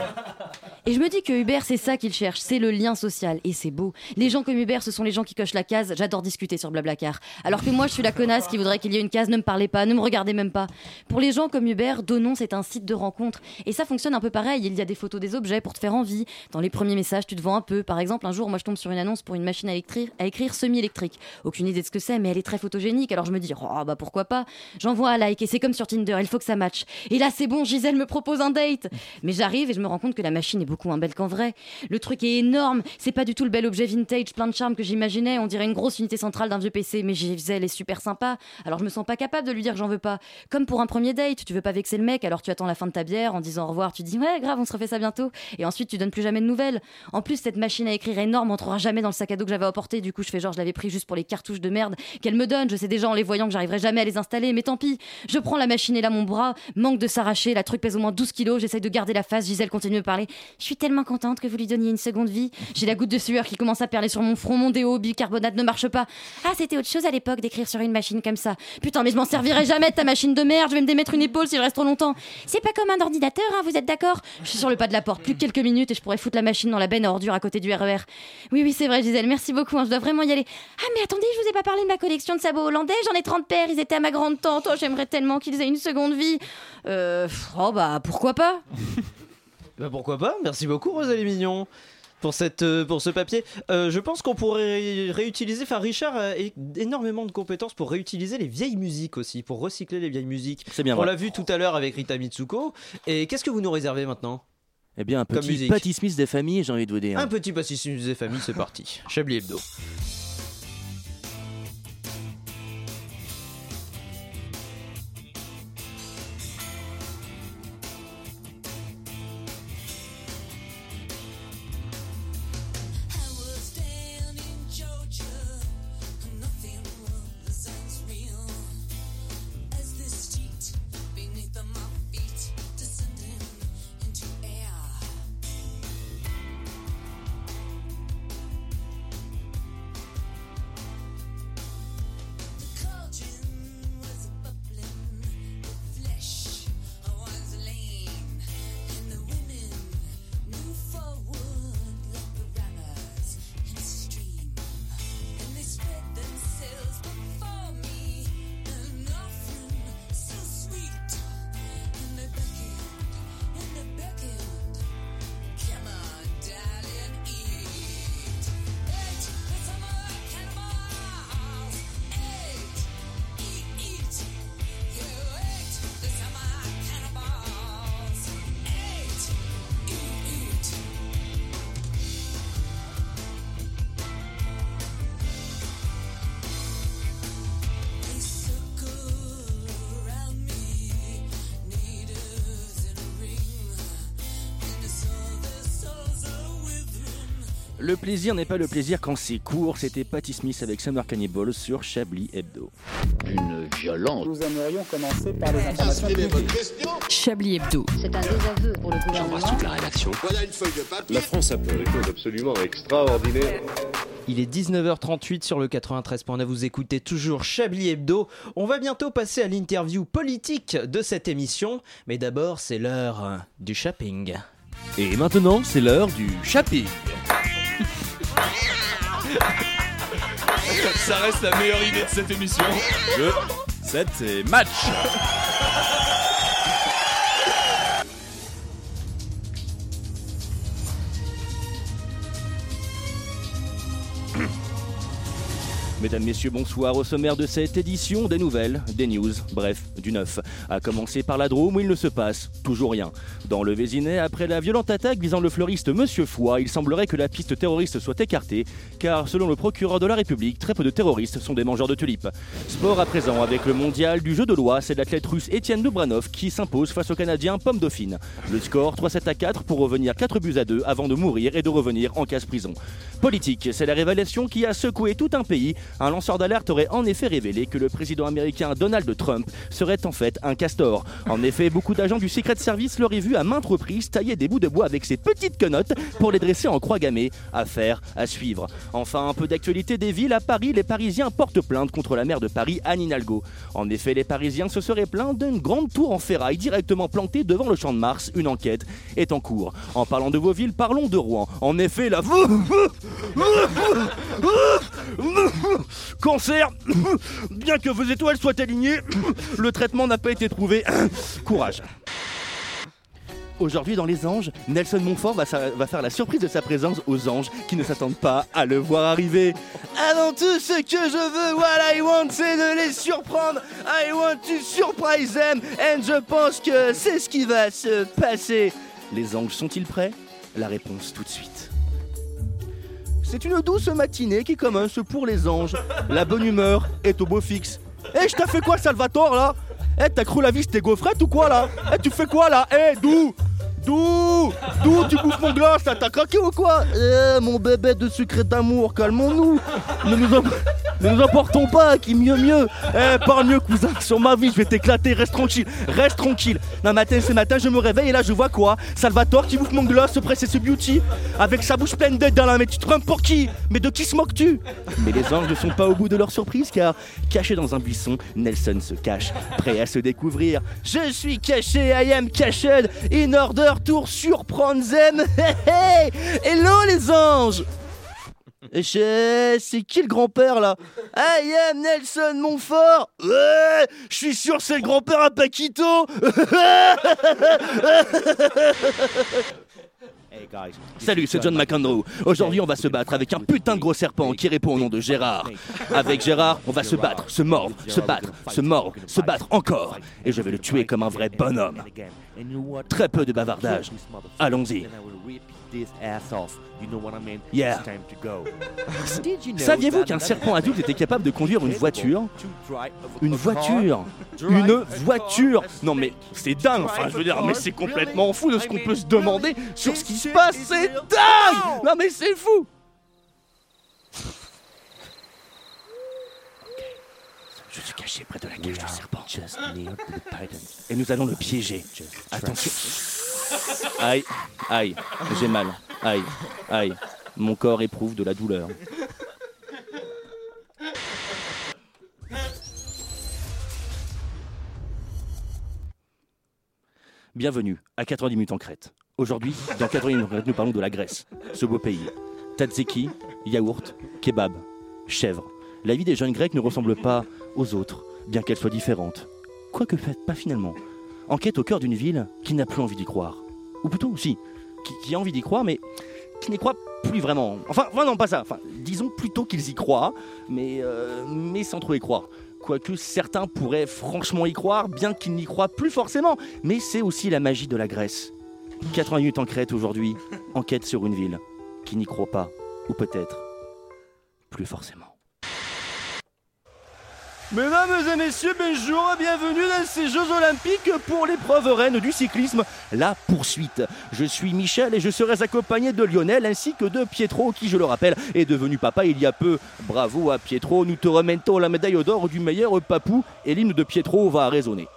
Et je me dis que Hubert c'est ça qu'il cherche, c'est le lien social et c'est beau. Les gens comme Hubert ce sont les gens qui cochent la case, j'adore discuter sur Blablacar. Alors que moi je suis la connasse qui voudrait qu'il y ait une case ne me parlez pas, ne me regardez même pas. Pour les gens comme Hubert, Donon c'est un site de rencontre et ça fonctionne un peu pareil, il y a des photos des objets pour te faire envie. Dans les premiers messages tu te vends un peu. Par exemple un jour moi je tombe sur une annonce pour une machine à écrire, semi-électrique. Aucune idée de ce que c'est mais elle est très photogénique alors je me dis oh bah pourquoi pas? J'envoie un like et c'est comme sur Tinder, il faut que ça matche. Et là c'est bon, Gisèle me propose un date. Mais j'arrive et je me rends compte que la machine est beaucoup moins belle qu'en vrai. Le truc est énorme, c'est pas du tout le bel objet vintage plein de charme que j'imaginais, on dirait une grosse unité centrale d'un vieux PC, mais Gisèle est super sympa, alors je me sens pas capable de lui dire que j'en veux pas. Comme pour un premier date, tu veux pas vexer le mec, alors tu attends la fin de ta bière en disant au revoir, tu dis ouais grave on se refait ça bientôt, et ensuite tu donnes plus jamais de nouvelles. En plus cette machine à écrire énorme entrera jamais dans le sac à dos que j'avais apporté, du coup je fais genre je l'avais pris juste pour les cartouches de merde qu'elle me donne, je sais déjà en les voyant que j'arriverai jamais à les installer, mais tant pis, je prends la machine et là mon bras manque de s'arracher, la truc pèse au moins 12 kilos, j'essaye de garder la face, Gisèle continue de me parler. Je suis tellement contente que vous lui donniez une seconde vie. J'ai la goutte de sueur qui commence à perler sur mon front, mon déo, bicarbonate ne marche pas. Ah, c'était autre chose à l'époque d'écrire sur une machine comme ça. Putain, mais je m'en servirai jamais de ta machine de merde, je vais me démettre une épaule si je reste trop longtemps. C'est pas comme un ordinateur, hein, vous êtes d'accord? Je suis sur le pas de la porte, plus que quelques minutes et je pourrais foutre la machine dans la benne à à côté du RER. Oui, oui, c'est vrai, Gisèle, merci beaucoup, hein, je dois vraiment y aller. Ah, mais attendez, je vous ai pas parlé de ma collection de sabots hollandais, j'en ai 30 paires, ils étaient à ma grande tante, oh, j'aimerais tellement qu'ils aient une seconde vie. Euh, oh bah, pourquoi pas? Bah pourquoi pas? Merci beaucoup Rosalie Mignon. pour, cette, euh, pour ce papier. Euh, je pense qu'on pourrait ré- réutiliser. Enfin, Richard a énormément de compétences pour réutiliser les vieilles musiques aussi, pour recycler les vieilles musiques. C'est bien On l'a vu tout à l'heure avec Rita Mitsuko. Et qu'est-ce que vous nous réservez maintenant? Eh bien, un petit. Patty Smith des familles, j'ai envie de vous dire. Un petit pastis des familles, c'est parti. Chablis Hebdo. Le plaisir n'est pas le plaisir quand c'est court. C'était Patty Smith avec Summer Cannibal sur Chablis Hebdo. Une violence. Nous aimerions commencer par les informations. Chablis Hebdo. C'est un désaveu pour le gouvernement. la rédaction. Voilà une feuille de papier. La France a fait des choses absolument extraordinaires. Il est 19h38 sur le 93.9. Vous écoutez toujours Chablis Hebdo. On va bientôt passer à l'interview politique de cette émission. Mais d'abord, c'est l'heure du shopping. Et maintenant, c'est l'heure du shopping. Ça reste la meilleure idée de cette émission. Jeu, 7 et match Mesdames, Messieurs, bonsoir. Au sommaire de cette édition, des nouvelles, des news, bref, du neuf. À commencer par la Drôme où il ne se passe toujours rien. Dans le Vésinet, après la violente attaque visant le fleuriste Monsieur Foy, il semblerait que la piste terroriste soit écartée, car selon le procureur de la République, très peu de terroristes sont des mangeurs de tulipes. Sport à présent, avec le mondial du jeu de loi, c'est l'athlète russe Étienne Dobranov qui s'impose face au Canadien Pomme Dauphine. Le score 3-7 à 4 pour revenir 4 buts à 2 avant de mourir et de revenir en casse-prison. Politique, c'est la révélation qui a secoué tout un pays. Un lanceur d'alerte aurait en effet révélé que le président américain Donald Trump serait en fait un castor. En effet, beaucoup d'agents du Secret Service l'auraient vu à maintes reprises tailler des bouts de bois avec ses petites quenottes pour les dresser en croix gammée. Affaire à suivre. Enfin, un peu d'actualité des villes. À Paris, les Parisiens portent plainte contre la maire de Paris, Anne Hidalgo. En effet, les Parisiens se seraient plaints d'une grande tour en ferraille directement plantée devant le champ de Mars. Une enquête est en cours. En parlant de vos villes, parlons de Rouen. En effet, la Cancer Bien que vos étoiles soient alignées, le traitement n'a pas été trouvé. Courage. Aujourd'hui, dans Les Anges, Nelson Montfort va, faire la surprise de sa présence aux anges qui ne s'attendent pas à le voir arriver. Avant tout, ce que je veux, what I want, c'est de les surprendre. I want to surprise them. And je pense que c'est ce qui va se passer. Les anges sont-ils prêts? La réponse tout de suite. C'est une douce matinée qui commence pour les anges. La bonne humeur est au beau fixe. Eh, je t'ai fait quoi, Salvatore, là? Eh, t'as cru la vie c'était gaufrette ou quoi, là? Eh, tu fais quoi, là? Eh, d'où D'où D'où tu bouffes mon glace, là T'as craqué ou quoi? Eh, mon bébé de secret d'amour, calmons-nous. Ne nous, em- ne nous emportons pas, qui mieux mieux. Eh, parle mieux, cousin, sur ma vie, je vais t'éclater, reste tranquille, reste tranquille. Matin, ce matin, je me réveille et là, je vois quoi? Salvatore qui bouffe mon gloss, presse ce beauty, avec sa bouche pleine d'œufs dans la mais tu te pour qui? Mais de qui se moques-tu? Mais les anges ne sont pas au bout de leur surprise, car, caché dans un buisson, Nelson se cache, prêt à se découvrir. Je suis caché, I am cached, in order to surprendre them. Hello les anges C'est qui le grand-père là? I am Nelson Montfort! Ouais Je suis sûr c'est le grand-père à Paquito! Salut, c'est John McEnroe. Aujourd'hui, on va se battre avec un putain de gros serpent qui répond au nom de Gérard. Avec Gérard, on va se battre, se mordre, se battre, se mordre, se battre encore. Et je vais le tuer comme un vrai bonhomme. Très peu de bavardage. Allons-y. Yeah. Saviez-vous qu'un serpent adulte était capable de conduire une voiture? Une voiture. Une voiture. Non mais c'est dingue, enfin je veux dire, mais c'est complètement fou de ce qu'on peut se demander sur ce qui se passe, c'est dingue. Non mais c'est fou. Je suis caché près de la cage du serpent. Et nous allons le piéger. Attention. Aïe, aïe, j'ai mal. Aïe, aïe. Mon corps éprouve de la douleur. Bienvenue à 90 minutes en Crète. Aujourd'hui, dans 90 minutes en Crète, nous parlons de la Grèce, ce beau pays. Tzatziki, yaourt, kebab, chèvre. La vie des jeunes Grecs ne ressemble pas aux autres, bien qu'elle soit différente. Quoique pas finalement. Enquête au cœur d'une ville qui n'a plus envie d'y croire. Ou plutôt, si, qui, a envie d'y croire, mais qui n'y croit plus vraiment. Enfin, enfin, non, pas ça. Disons plutôt qu'ils y croient, mais, euh, mais sans trop y croire. Quoique certains pourraient franchement y croire, bien qu'ils n'y croient plus forcément. Mais c'est aussi la magie de la Grèce. 80 minutes en Crète aujourd'hui, enquête sur une ville qui n'y croit pas, ou peut-être plus forcément. Mesdames et messieurs, bonjour, bienvenue dans ces Jeux Olympiques pour l'épreuve reine du cyclisme, la poursuite. Je suis Michel et je serai accompagné de Lionel ainsi que de Pietro qui, je le rappelle, est devenu papa il y a peu. Bravo à Pietro, nous te remettons la médaille d'or du meilleur papou et l'hymne de Pietro va résonner.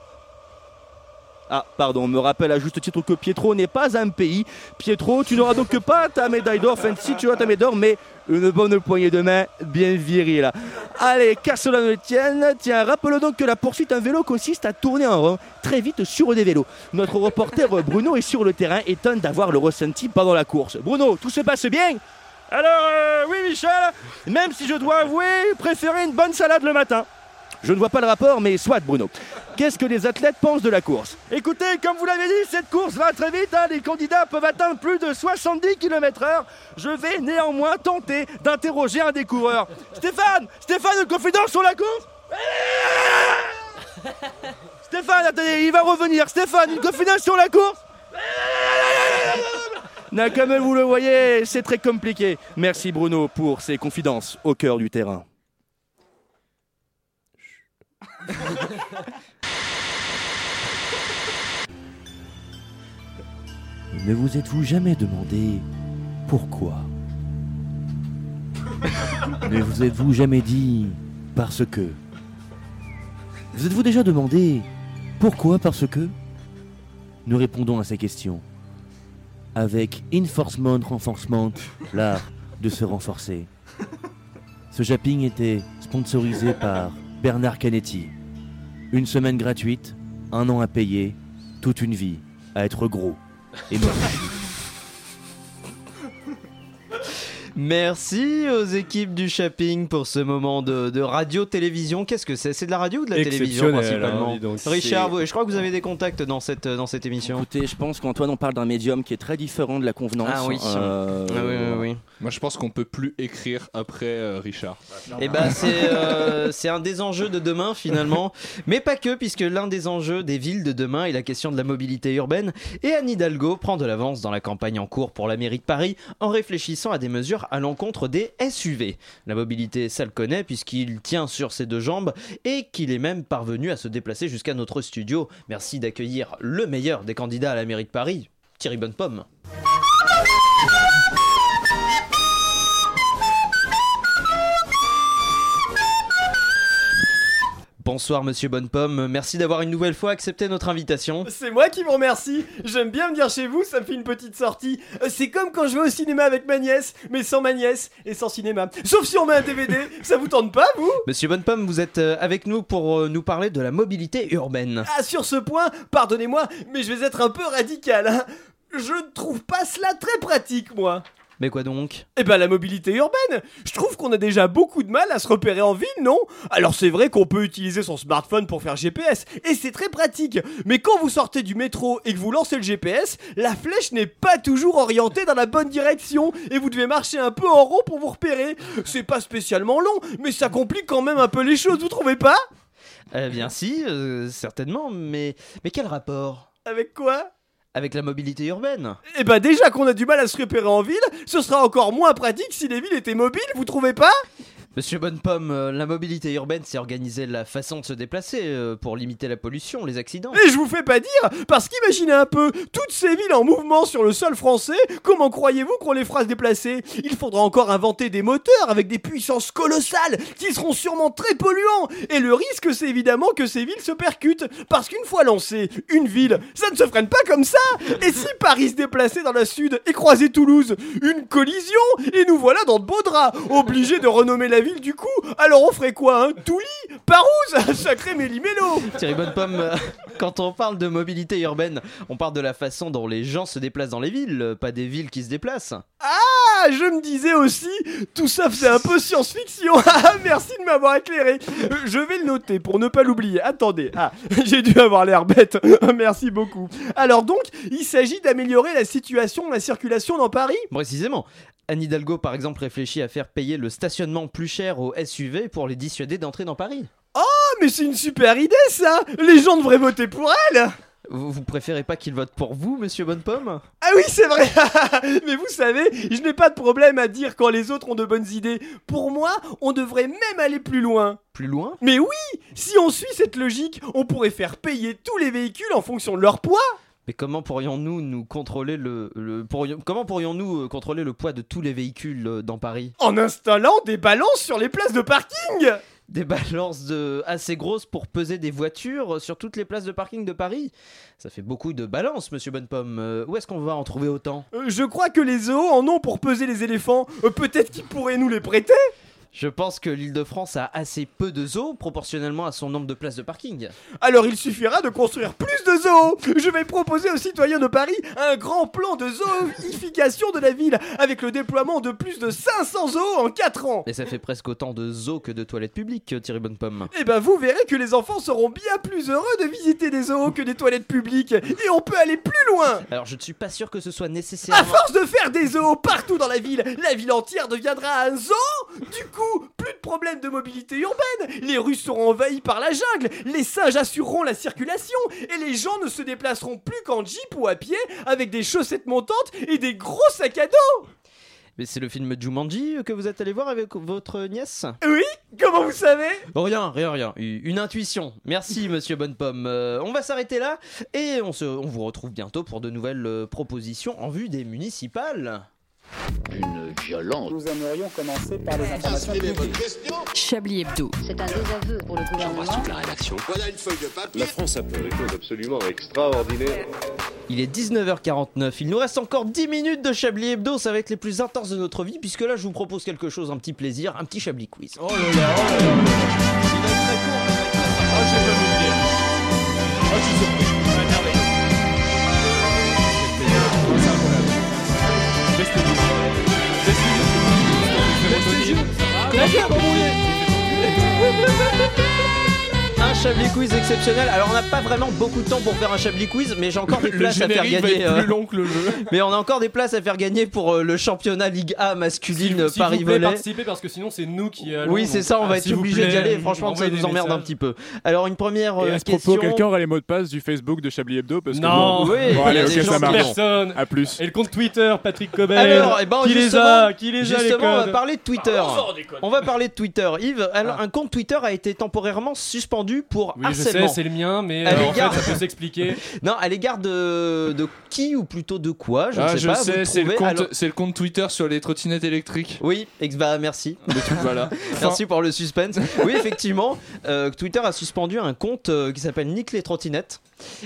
Ah, pardon, on me rappelle à juste titre que Pietro n'est pas un pays. Pietro, tu n'auras donc pas ta médaille d'or, enfin si tu as ta médaille d'or, mais une bonne poignée de main bien virile. Allez, qu'à cela ne tienne, tiens, rappelons donc que la poursuite en vélo consiste à tourner en rond très vite sur des vélos. Notre reporter Bruno est sur le terrain, étonne d'avoir le ressenti pendant la course. Bruno, tout se passe bien? Alors, euh, oui Michel, même si je dois avouer préférer une bonne salade le matin. Je ne vois pas le rapport, mais soit Bruno. Qu'est-ce que les athlètes pensent de la course Écoutez, comme vous l'avez dit, cette course va très vite. hein, les candidats peuvent atteindre plus de 70 km/h. Je vais néanmoins tenter d'interroger un des coureurs. Stéphane Stéphane, une confidence sur la course Stéphane, attendez, il va revenir. Stéphane, une confidence sur la course Non, comme vous le voyez, c'est très compliqué. Merci Bruno pour ces confidences au cœur du terrain. Ne vous êtes-vous jamais demandé pourquoi? Ne vous êtes-vous jamais dit parce que? Vous êtes-vous déjà demandé pourquoi parce que? Nous répondons à ces questions avec Enforcement Renforcement, l'art de se renforcer. Ce japping était sponsorisé par Bernard Canetti. Une semaine gratuite, un an à payer, toute une vie à être gros et moche. Merci aux équipes du shopping pour ce moment de, de radio-télévision. Qu'est-ce que c'est? C'est de la radio ou de la télévision principalement? hein, donc, Richard, vous- je crois que vous avez des contacts dans cette, dans cette émission. Écoutez, je pense qu'Antoine on parle d'un médium qui est très différent de la convenance. Ah oui. Euh, Ah oui, oui, oui. Moi, je pense qu'on peut plus écrire après euh, Richard. Et bah c'est euh, c'est un des enjeux de demain finalement, mais pas que puisque l'un des enjeux des villes de demain est la question de la mobilité urbaine et Anne Hidalgo prend de l'avance dans la campagne en cours pour la mairie de Paris en réfléchissant à des mesures à l'encontre des SUV. La mobilité, ça le connaît puisqu'il tient sur ses deux jambes et qu'il est même parvenu à se déplacer jusqu'à notre studio. Merci d'accueillir le meilleur des candidats à la mairie de Paris, Thierry Bonnepomme. Bonsoir Monsieur Bonnepomme, merci d'avoir une nouvelle fois accepté notre invitation. C'est moi qui vous remercie. J'aime bien venir chez vous, ça me fait une petite sortie. Euh, C'est comme quand je vais au cinéma avec ma nièce, mais sans ma nièce et sans cinéma. Sauf si on met un DVD, ça vous tente pas, vous? Monsieur Bonnepomme, vous êtes euh, avec nous pour euh, nous parler de la mobilité urbaine. Ah, sur ce point, pardonnez-moi, mais je vais être un peu radical. hein. Je ne trouve pas cela très pratique, moi. Mais quoi donc? Eh ben la mobilité urbaine. Je trouve qu'on a déjà beaucoup de mal à se repérer en ville, non? Alors c'est vrai qu'on peut utiliser son smartphone pour faire GPS, et c'est très pratique, mais quand vous sortez du métro et que vous lancez le GPS, la flèche n'est pas toujours orientée dans la bonne direction, et vous devez marcher un peu en rond pour vous repérer. C'est pas spécialement long, mais ça complique quand même un peu les choses, vous trouvez pas? Eh bien si, euh, certainement, mais, mais quel rapport? Avec quoi? Avec la mobilité urbaine. Eh ben déjà qu'on a du mal à se repérer en ville, ce sera encore moins pratique si les villes étaient mobiles, vous trouvez pas? Monsieur Bonne Pomme, euh, la mobilité urbaine, c'est organiser la façon de se déplacer euh, pour limiter la pollution, les accidents. Et je vous fais pas dire, parce qu'imaginez un peu, toutes ces villes en mouvement sur le sol français, comment croyez-vous qu'on les fera se déplacer? Il faudra encore inventer des moteurs avec des puissances colossales qui seront sûrement très polluants. Et le risque, c'est évidemment que ces villes se percutent, parce qu'une fois lancée, une ville, ça ne se freine pas comme ça. Et si Paris se déplaçait dans la sud et croisait Toulouse, une collision, et nous voilà dans de beaux draps, obligés de renommer la ville du coup. Alors on ferait quoi, hein Touli Parouze Sacré Méli-Mélo Thierry Bonne Pomme, euh, quand on parle de mobilité urbaine, on parle de la façon dont les gens se déplacent dans les villes, euh, pas des villes qui se déplacent. Ah, je me disais aussi, tout ça c'est un peu science-fiction. Ah, merci de m'avoir éclairé. Euh, Je vais le noter pour ne pas l'oublier. Attendez, ah, j'ai dû avoir l'air bête. merci beaucoup. Alors donc, il s'agit d'améliorer la situation, la circulation dans Paris? Précisément. Anne Hidalgo, par exemple, réfléchit à faire payer le stationnement plus cher aux SUV pour les dissuader d'entrer dans Paris. Oh, mais c'est une super idée ça Les gens devraient voter pour elle Vous, vous préférez pas qu'il vote pour vous, monsieur Bonne Pomme Ah oui, c'est vrai Mais vous savez, je n'ai pas de problème à dire quand les autres ont de bonnes idées. Pour moi, on devrait même aller plus loin. Plus loin? Mais oui Si on suit cette logique, on pourrait faire payer tous les véhicules en fonction de leur poids Mais comment pourrions-nous nous contrôler le, le- pourrions- comment pourrions-nous euh, contrôler le poids de tous les véhicules euh, dans Paris? En installant des balances sur les places de parking! Des balances de assez grosses pour peser des voitures sur toutes les places de parking de Paris? Ça fait beaucoup de balances, monsieur Bonne Pomme. Euh, où est-ce qu'on va en trouver autant? Euh, Je crois que les zoos en ont pour peser les éléphants. Euh, Peut-être qu'ils pourraient nous les prêter Je pense que l'île de France a assez peu de zoos proportionnellement à son nombre de places de parking. Alors il suffira de construire plus de zoos Je vais proposer aux citoyens de Paris un grand plan de zooification de la ville, avec le déploiement de plus de 500 zoos en 4 ans Et ça fait presque autant de zoos que de toilettes publiques, Thierry Bonne Pomme. Et ben vous verrez que les enfants seront bien plus heureux de visiter des zoos que des toilettes publiques, et on peut aller plus loin Alors je ne suis pas sûr que ce soit À nécessairement... force de faire des zoos partout dans la ville, la ville entière deviendra un zoo Du coup, plus de problème de mobilité urbaine, les rues seront envahies par la jungle, les singes assureront la circulation, et les gens ne se déplaceront plus qu'en jeep ou à pied, avec des chaussettes montantes et des gros sacs à dos Mais c'est le film Jumanji que vous êtes allé voir avec votre nièce? Oui Comment vous savez? Rien, rien, rien. Une intuition. Merci, monsieur Bonne Pomme. Euh, on va s'arrêter là et on, se, on vous retrouve bientôt pour de nouvelles euh, propositions en vue des municipales. Une violence. Nous aimerions commencer par les informations publiques. Chablis Hebdo. C'est un désaveu pour le gouvernement. la rédaction. Voilà une feuille de papier. La France a fait des choses absolument extraordinaires. Il est 19h49. Il nous reste encore 10 minutes de Chablis Hebdo. Ça va être les plus intenses de notre vie puisque là, je vous propose quelque chose, un petit plaisir, un petit Chablis quiz. Oh là là, oh là là, Chablis quiz exceptionnel. Alors, on n'a pas vraiment beaucoup de temps pour faire un Chablis quiz, mais j'ai encore des Le places à faire générique va gagner. être euh, plus long que le jeu. Mais on a encore des places à faire gagner pour euh, le championnat Ligue A masculine S'il vous plaît, Paris-Volley. participez parce que sinon c'est nous qui allons. Oui, c'est ça, on va ah, être obligé d'y aller. Franchement, ça nous emmerde un petit peu. Alors, une première Et euh, à ce question. propos, quelqu'un aurait les mots de passe du Facebook de Chablis Hebdo parce que Non, bon, Oui, allez, a ok, des gens ça marche. Personne. À plus. Et le compte Twitter, Patrick Cobel. Alors, eh ben, qui les justement- a Qui les a Justement, on va parler de Twitter. Ah, on va parler de Twitter. Yves, alors, Ah. un compte Twitter a été temporairement suspendu pour Oui, je harcèlement. sais, c'est le mien, mais À euh, en fait, l'égard- ça peut s'expliquer. Non, à l'égard de, de qui ou plutôt de quoi Je Ah, ne sais je pas. sais, c'est le, alors- le compte Twitter sur les trottinettes électriques. Oui, ex bah, merci. voilà. Merci pour le suspense. Oui, effectivement, euh, Twitter a suspendu un compte euh, qui s'appelle Nick les trottinettes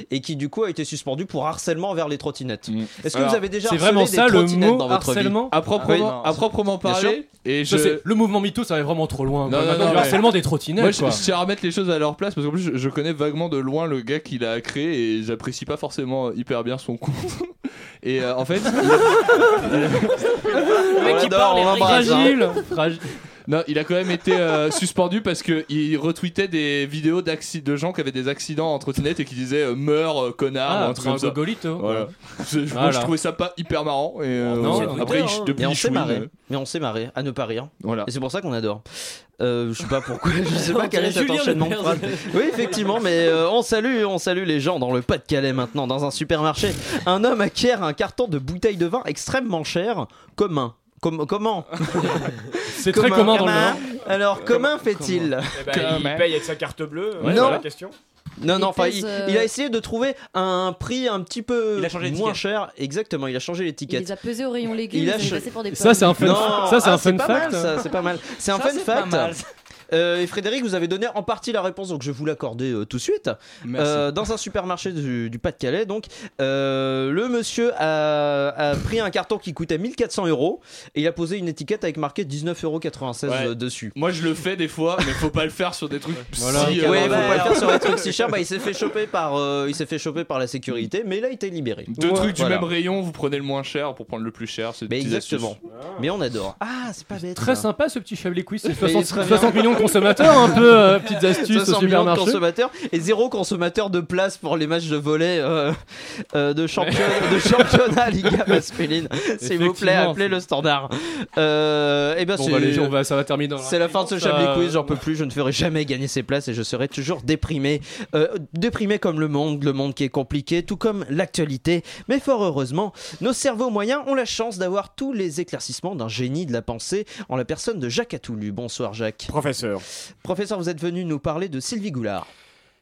et qui du coup a été suspendu pour harcèlement vers les trottinettes. Est-ce que Alors, vous avez déjà C'est harcelé vraiment des ça le trottinettes mot dans votre vie harcèlement À proprement, Oui. à proprement parler, et je. Le mouvement MeToo, ça va vraiment trop loin. Non, non, le harcèlement des trottinettes. Moi, je tiens à remettre les choses à leur place parce qu'en plus, je, je connais vaguement de loin le gars qui l'a créé et j'apprécie pas forcément hyper bien son compte. Et euh, en fait, Le mec qui parle est fragile. Fragile. Non, il a quand même été euh, suspendu parce que il retweetait des vidéos de gens qui avaient des accidents en trottinette et qui disaient euh, meurs euh, connard Ah, ou un truc c'est un comme ça. gogolito. Voilà. Je, Voilà. trouvais ça pas hyper marrant et euh, Non, après il- hein. depuis mais on s'est marré. Mais on s'est marré à ne pas rire. Voilà. Et c'est pour ça qu'on adore. Euh, je sais pas pourquoi, je sais pas On quel est cet enchaînement de Lepers. phrases. Oui, effectivement, mais euh, on salue, on salue les gens dans le Pas-de-Calais maintenant, dans un supermarché. Un homme acquiert un carton de bouteilles de vin extrêmement cher, commun. Com- comment C'est très commun dans le Nord. Alors, comment fait-il Eh ben, il paye avec sa carte bleue. euh, Ouais, voilà non. la question. Non, non, Il enfin, il, euh, il a essayé de trouver un prix un petit peu Il a changé moins cher. Exactement, il a changé Il l'étiquette. les a pesés au rayon légumes, Il il a ch- passé pour des Ça, c'est un fun, Non, ça, c'est ah, un fun pas fact. mal, ça, c'est pas mal. C'est un Ça, fun fact. Euh, et Frédéric, vous avez donné en partie la réponse, donc je vais vous l'accorder euh, tout de suite. Merci. Euh, dans un supermarché du, du Pas-de-Calais, donc, euh, le monsieur a, a pris un carton qui coûtait 1400 euros et il a posé une étiquette avec marqué 19,96 euros Ouais. dessus. Moi je le fais des fois, mais faut pas le faire sur des trucs. Voilà. si, ouais, faut pas le faire sur les trucs si chers. Bah, il s'est fait choper par, euh, il s'est fait choper par la sécurité, mais il a été libéré. Deux trucs du Voilà. même rayon, vous prenez le moins cher pour prendre le plus cher. C'est des Mais exactement. astuces. Mais on adore. Ah, c'est pas bête. Très sympa ce petit Chablis Quiz. C'est Mais 60, très bien. 60 millions de consommateurs, un peu euh, petites astuces au 500 millions de supermarché. consommateurs et zéro consommateur de place pour les matchs de volley euh, euh, de, championnat, de championnat Liga masculine. S'il vous plaît, appelez le standard. Euh, et ben Bon, c'est bah, les gens, on va- ça va terminer c'est la fin de ce Ça- Chablis Quiz, j'en peux plus, je ne ferai jamais gagner ces places et je serai toujours déprimé. Euh, déprimé comme le monde, le monde qui est compliqué, tout comme l'actualité. Mais fort heureusement, nos cerveaux moyens ont la chance d'avoir tous les éclaircissements d'un génie de la pensée en la personne de Jacques Atoulu. Bonsoir Jacques. Professeur. Professeur, vous êtes venu nous parler de Sylvie Goulard.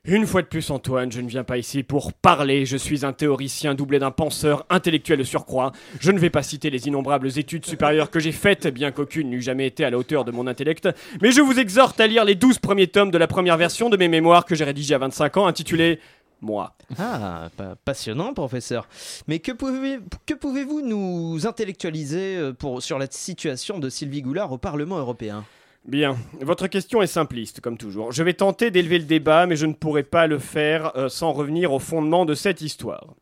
Une fois de plus, Antoine, je ne viens pas ici pour parler. Je suis un théoricien doublé d'un penseur intellectuel de surcroît. Je ne vais pas citer les innombrables études supérieures que j'ai faites, bien qu'aucune n'eût jamais été à la hauteur de mon intellect. Mais je vous exhorte à lire les 12 premiers tomes de la première version de mes mémoires que j'ai rédigées à 25 ans, intitulées Moi. Ah, pa- passionnant, professeur. Mais que pouvez- que pouvez-vous nous intellectualiser euh, pour, sur la situation de Sylvie Goulard au Parlement européen? Bien, votre question est simpliste, comme toujours. Je vais tenter d'élever le débat, mais je ne pourrai pas le faire euh, sans revenir au fondement de cette histoire.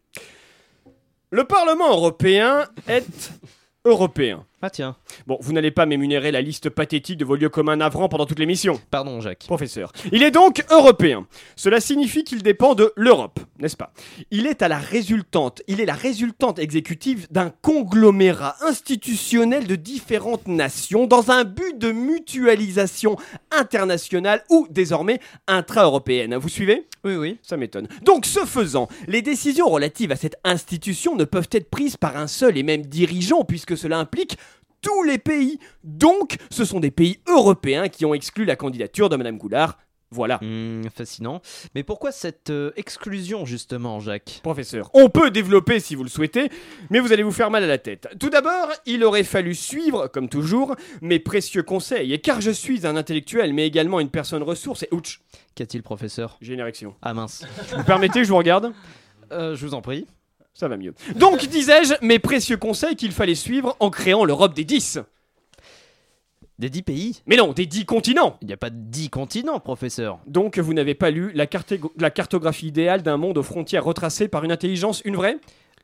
Le Parlement européen est européen. Ah tiens. Bon, vous n'allez pas m'émunérer la liste pathétique de vos lieux communs navrants pendant toute l'émission. Pardon, Jacques. Professeur. Il est donc européen. Cela signifie qu'il dépend de l'Europe, n'est-ce pas? Il est à la résultante, il est la résultante exécutive d'un conglomérat institutionnel de différentes nations dans un but de mutualisation internationale ou désormais intra-européenne. Vous suivez? Oui, oui. Ça m'étonne. Donc, ce faisant, les décisions relatives à cette institution ne peuvent être prises par un seul et même dirigeant puisque cela implique tous les pays. Donc, ce sont des pays européens qui ont exclu la candidature de Madame Goulard. Voilà. Hmm, fascinant. Mais pourquoi cette euh, exclusion, justement, Jacques? Professeur, on peut développer si vous le souhaitez, mais vous allez vous faire mal à la tête. Tout d'abord, il aurait fallu suivre, comme toujours, mes précieux conseils, et car je suis un intellectuel, mais également une personne ressource, et ouch, Qu'a-t-il, professeur? J'ai une érection. Ah mince. Vous permettez je vous regarde? Euh, je vous en prie. Ça va mieux. Donc, disais-je, mes précieux conseils qu'il fallait suivre en créant l'Europe des 10. Des dix pays Mais non, des 10 continents Il n'y a pas dix continents, professeur. Donc, vous n'avez pas lu la cartographie idéale d'un monde aux frontières retracées par une intelligence, une vraie?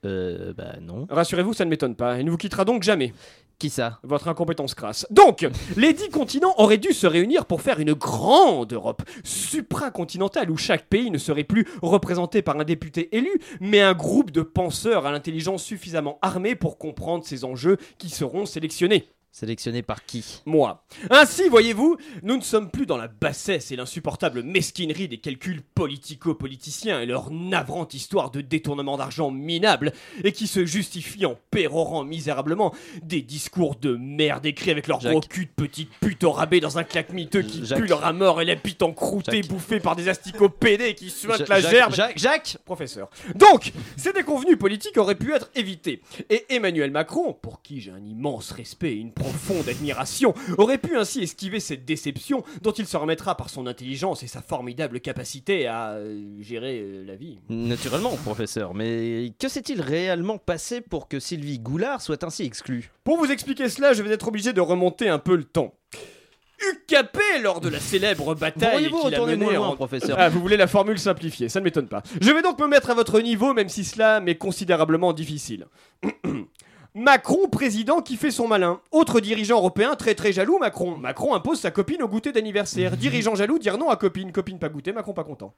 Euh, bah non. Rassurez-vous, ça ne m'étonne pas. Il ne vous quittera donc jamais. Qui ça? Votre incompétence crasse. Donc, les dix continents auraient dû se réunir pour faire une grande Europe supracontinentale où chaque pays ne serait plus représenté par un député élu, mais un groupe de penseurs à l'intelligence suffisamment armée pour comprendre ces enjeux qui seront sélectionnés. Sélectionné par qui Moi. Ainsi, voyez-vous, nous ne sommes plus dans la bassesse et l'insupportable mesquinerie des calculs politico-politiciens et leur navrante histoire de détournement d'argent minable et qui se justifie en pérorant misérablement des discours de merde écrits avec leur gros cul de petite pute au rabais dans un claque miteux qui Jacques. pue leur à mort et la bite encroûtée bouffée par des asticots pédés qui suintent la Jacques, gerbe Jacques, Jacques professeur. Donc, ces déconvenus politiques auraient pu être évités. Et Emmanuel Macron, pour qui j'ai un immense respect et une profonde admiration, aurait pu ainsi esquiver cette déception dont il se remettra par son intelligence et sa formidable capacité à euh, gérer euh, la vie. Naturellement, professeur. Mais que s'est-il réellement passé pour que Sylvie Goulard soit ainsi exclue? Pour vous expliquer cela, je vais être obligé de remonter un peu le temps. UCAP lors de la célèbre bataille qu'il a menée en- professeur? Ah, vous voulez la formule simplifiée, ça ne m'étonne pas. Je vais donc me mettre à votre niveau, même si cela m'est considérablement difficile. Macron, président qui fait son malin. Autre dirigeant européen très très jaloux, Macron. Macron impose sa copine au goûter d'anniversaire. Dirigeant jaloux, dire non à copine. Copine pas goûter, Macron pas content.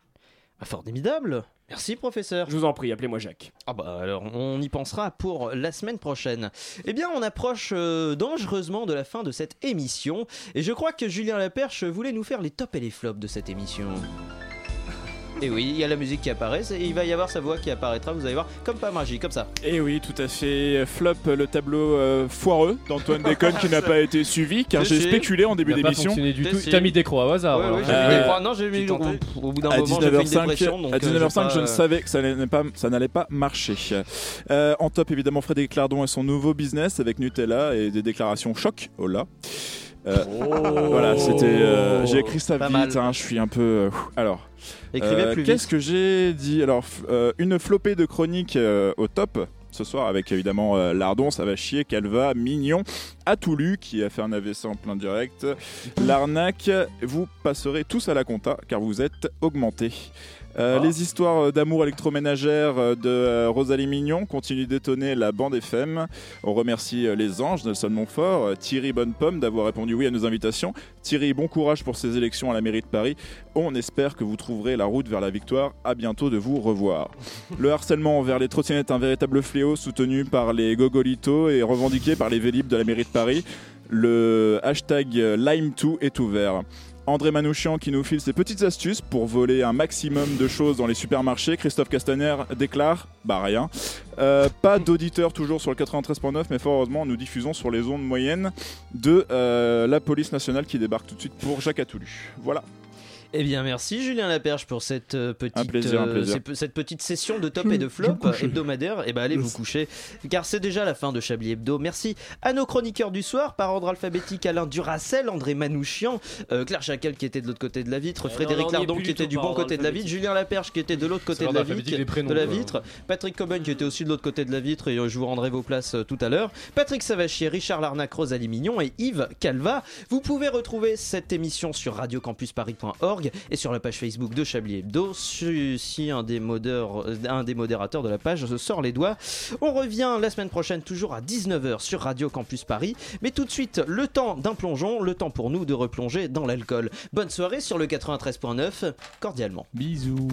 Ah, Formidable. Merci, professeur. Je vous en prie, appelez-moi Jacques. Ah bah alors, on y pensera pour la semaine prochaine. Eh bien, on approche euh, dangereusement de la fin de cette émission. Et je crois que Julien Laperche voulait nous faire les tops et les flops de cette émission. Et oui, il y a la musique qui apparaît, et il va y avoir sa voix qui apparaîtra, vous allez voir, comme pas magie, comme ça. Et oui, tout à fait. Flop, le tableau euh, foireux d'Antoine Déconne qui n'a pas été suivi car j'ai spéculé en début d'émission. fonctionné du Si, tout. si. T'as mis des croix au hasard. Ouais, ouais, j'ai mis Euh, des croix. Non, j'ai mis. Au bout d'un moment, j'ai une 19h05, dépression. donc, à euh, 19h05 j'ai je ne savais que ça n'allait pas, ça n'allait pas marcher. Euh, en top, évidemment, Frédéric Lardon et son nouveau business avec Nutella et des déclarations choc. Oh là. Euh, Voilà, c'était. euh, j'ai écrit ça Pas vite, hein, je suis un peu. euh, alors. Écrivez plus vite. Qu'est-ce que j'ai dit? Alors, f- euh, une flopée de chroniques euh, au top. Ce soir, avec évidemment euh, Lardon, ça va chier, Calva, Mignon, Atoulu, qui a fait un AVC en plein direct, l'arnaque, vous passerez tous à la compta, car vous êtes augmentés. Euh, Les histoires d'amour électroménagère euh, de euh, Rosalie Mignon continuent d'étonner la bande FM. On remercie euh, les anges, Nelson Montfort, euh, Thierry Bonnepomme d'avoir répondu oui à nos invitations. Thierry, bon courage pour ces élections à la mairie de Paris. On espère que vous trouverez la route vers la victoire. À bientôt de vous revoir. Le harcèlement envers les trottinettes, un véritable fléau soutenu par les gogolitos et revendiqué par les vélib de la mairie de Paris. Le hashtag euh, Lime2 est ouvert. André Manouchian qui nous file ses petites astuces pour voler un maximum de choses dans les supermarchés. Christophe Castaner déclare Bah rien. Euh, pas d'auditeurs toujours sur le 93.9, mais fort heureusement, nous diffusons sur les ondes moyennes de euh, la police nationale qui débarque tout de suite pour Jacques Atoulu. Voilà. Eh bien, merci Julien Laperche pour cette euh, petite, Un plaisir, un euh, plaisir. cette- cette petite session de top et de flop hebdomadaire. Et ben allez vous coucher, car c'est déjà la fin de Chablis Hebdo. Merci à nos chroniqueurs du soir, par ordre alphabétique Alain Duracel, André Manouchian, euh, Claire Chacal qui était de l'autre côté de la vitre, Eh Frédéric Lardon qui était du bon côté de la vitre. Julien Laperche qui était de l'autre côté de la vitre, prénoms, de la vitre, Patrick Cobain qui était aussi de l'autre côté de la vitre et je vous rendrai vos places tout à l'heure, Patrick Savachier, Richard Larnac, Rosalie Mignon et Yves Calva. Vous pouvez retrouver cette émission sur radiocampusparis.org et sur la page Facebook de Chablis Hebdo. Si si un des, modeurs- euh, un des modérateurs de la page se sort les doigts. On revient la semaine prochaine, toujours à 19h sur Radio Campus Paris. Mais tout de suite, le temps d'un plongeon, le temps pour nous de replonger dans l'alcool. Bonne soirée sur le 93.9, cordialement. Bisous.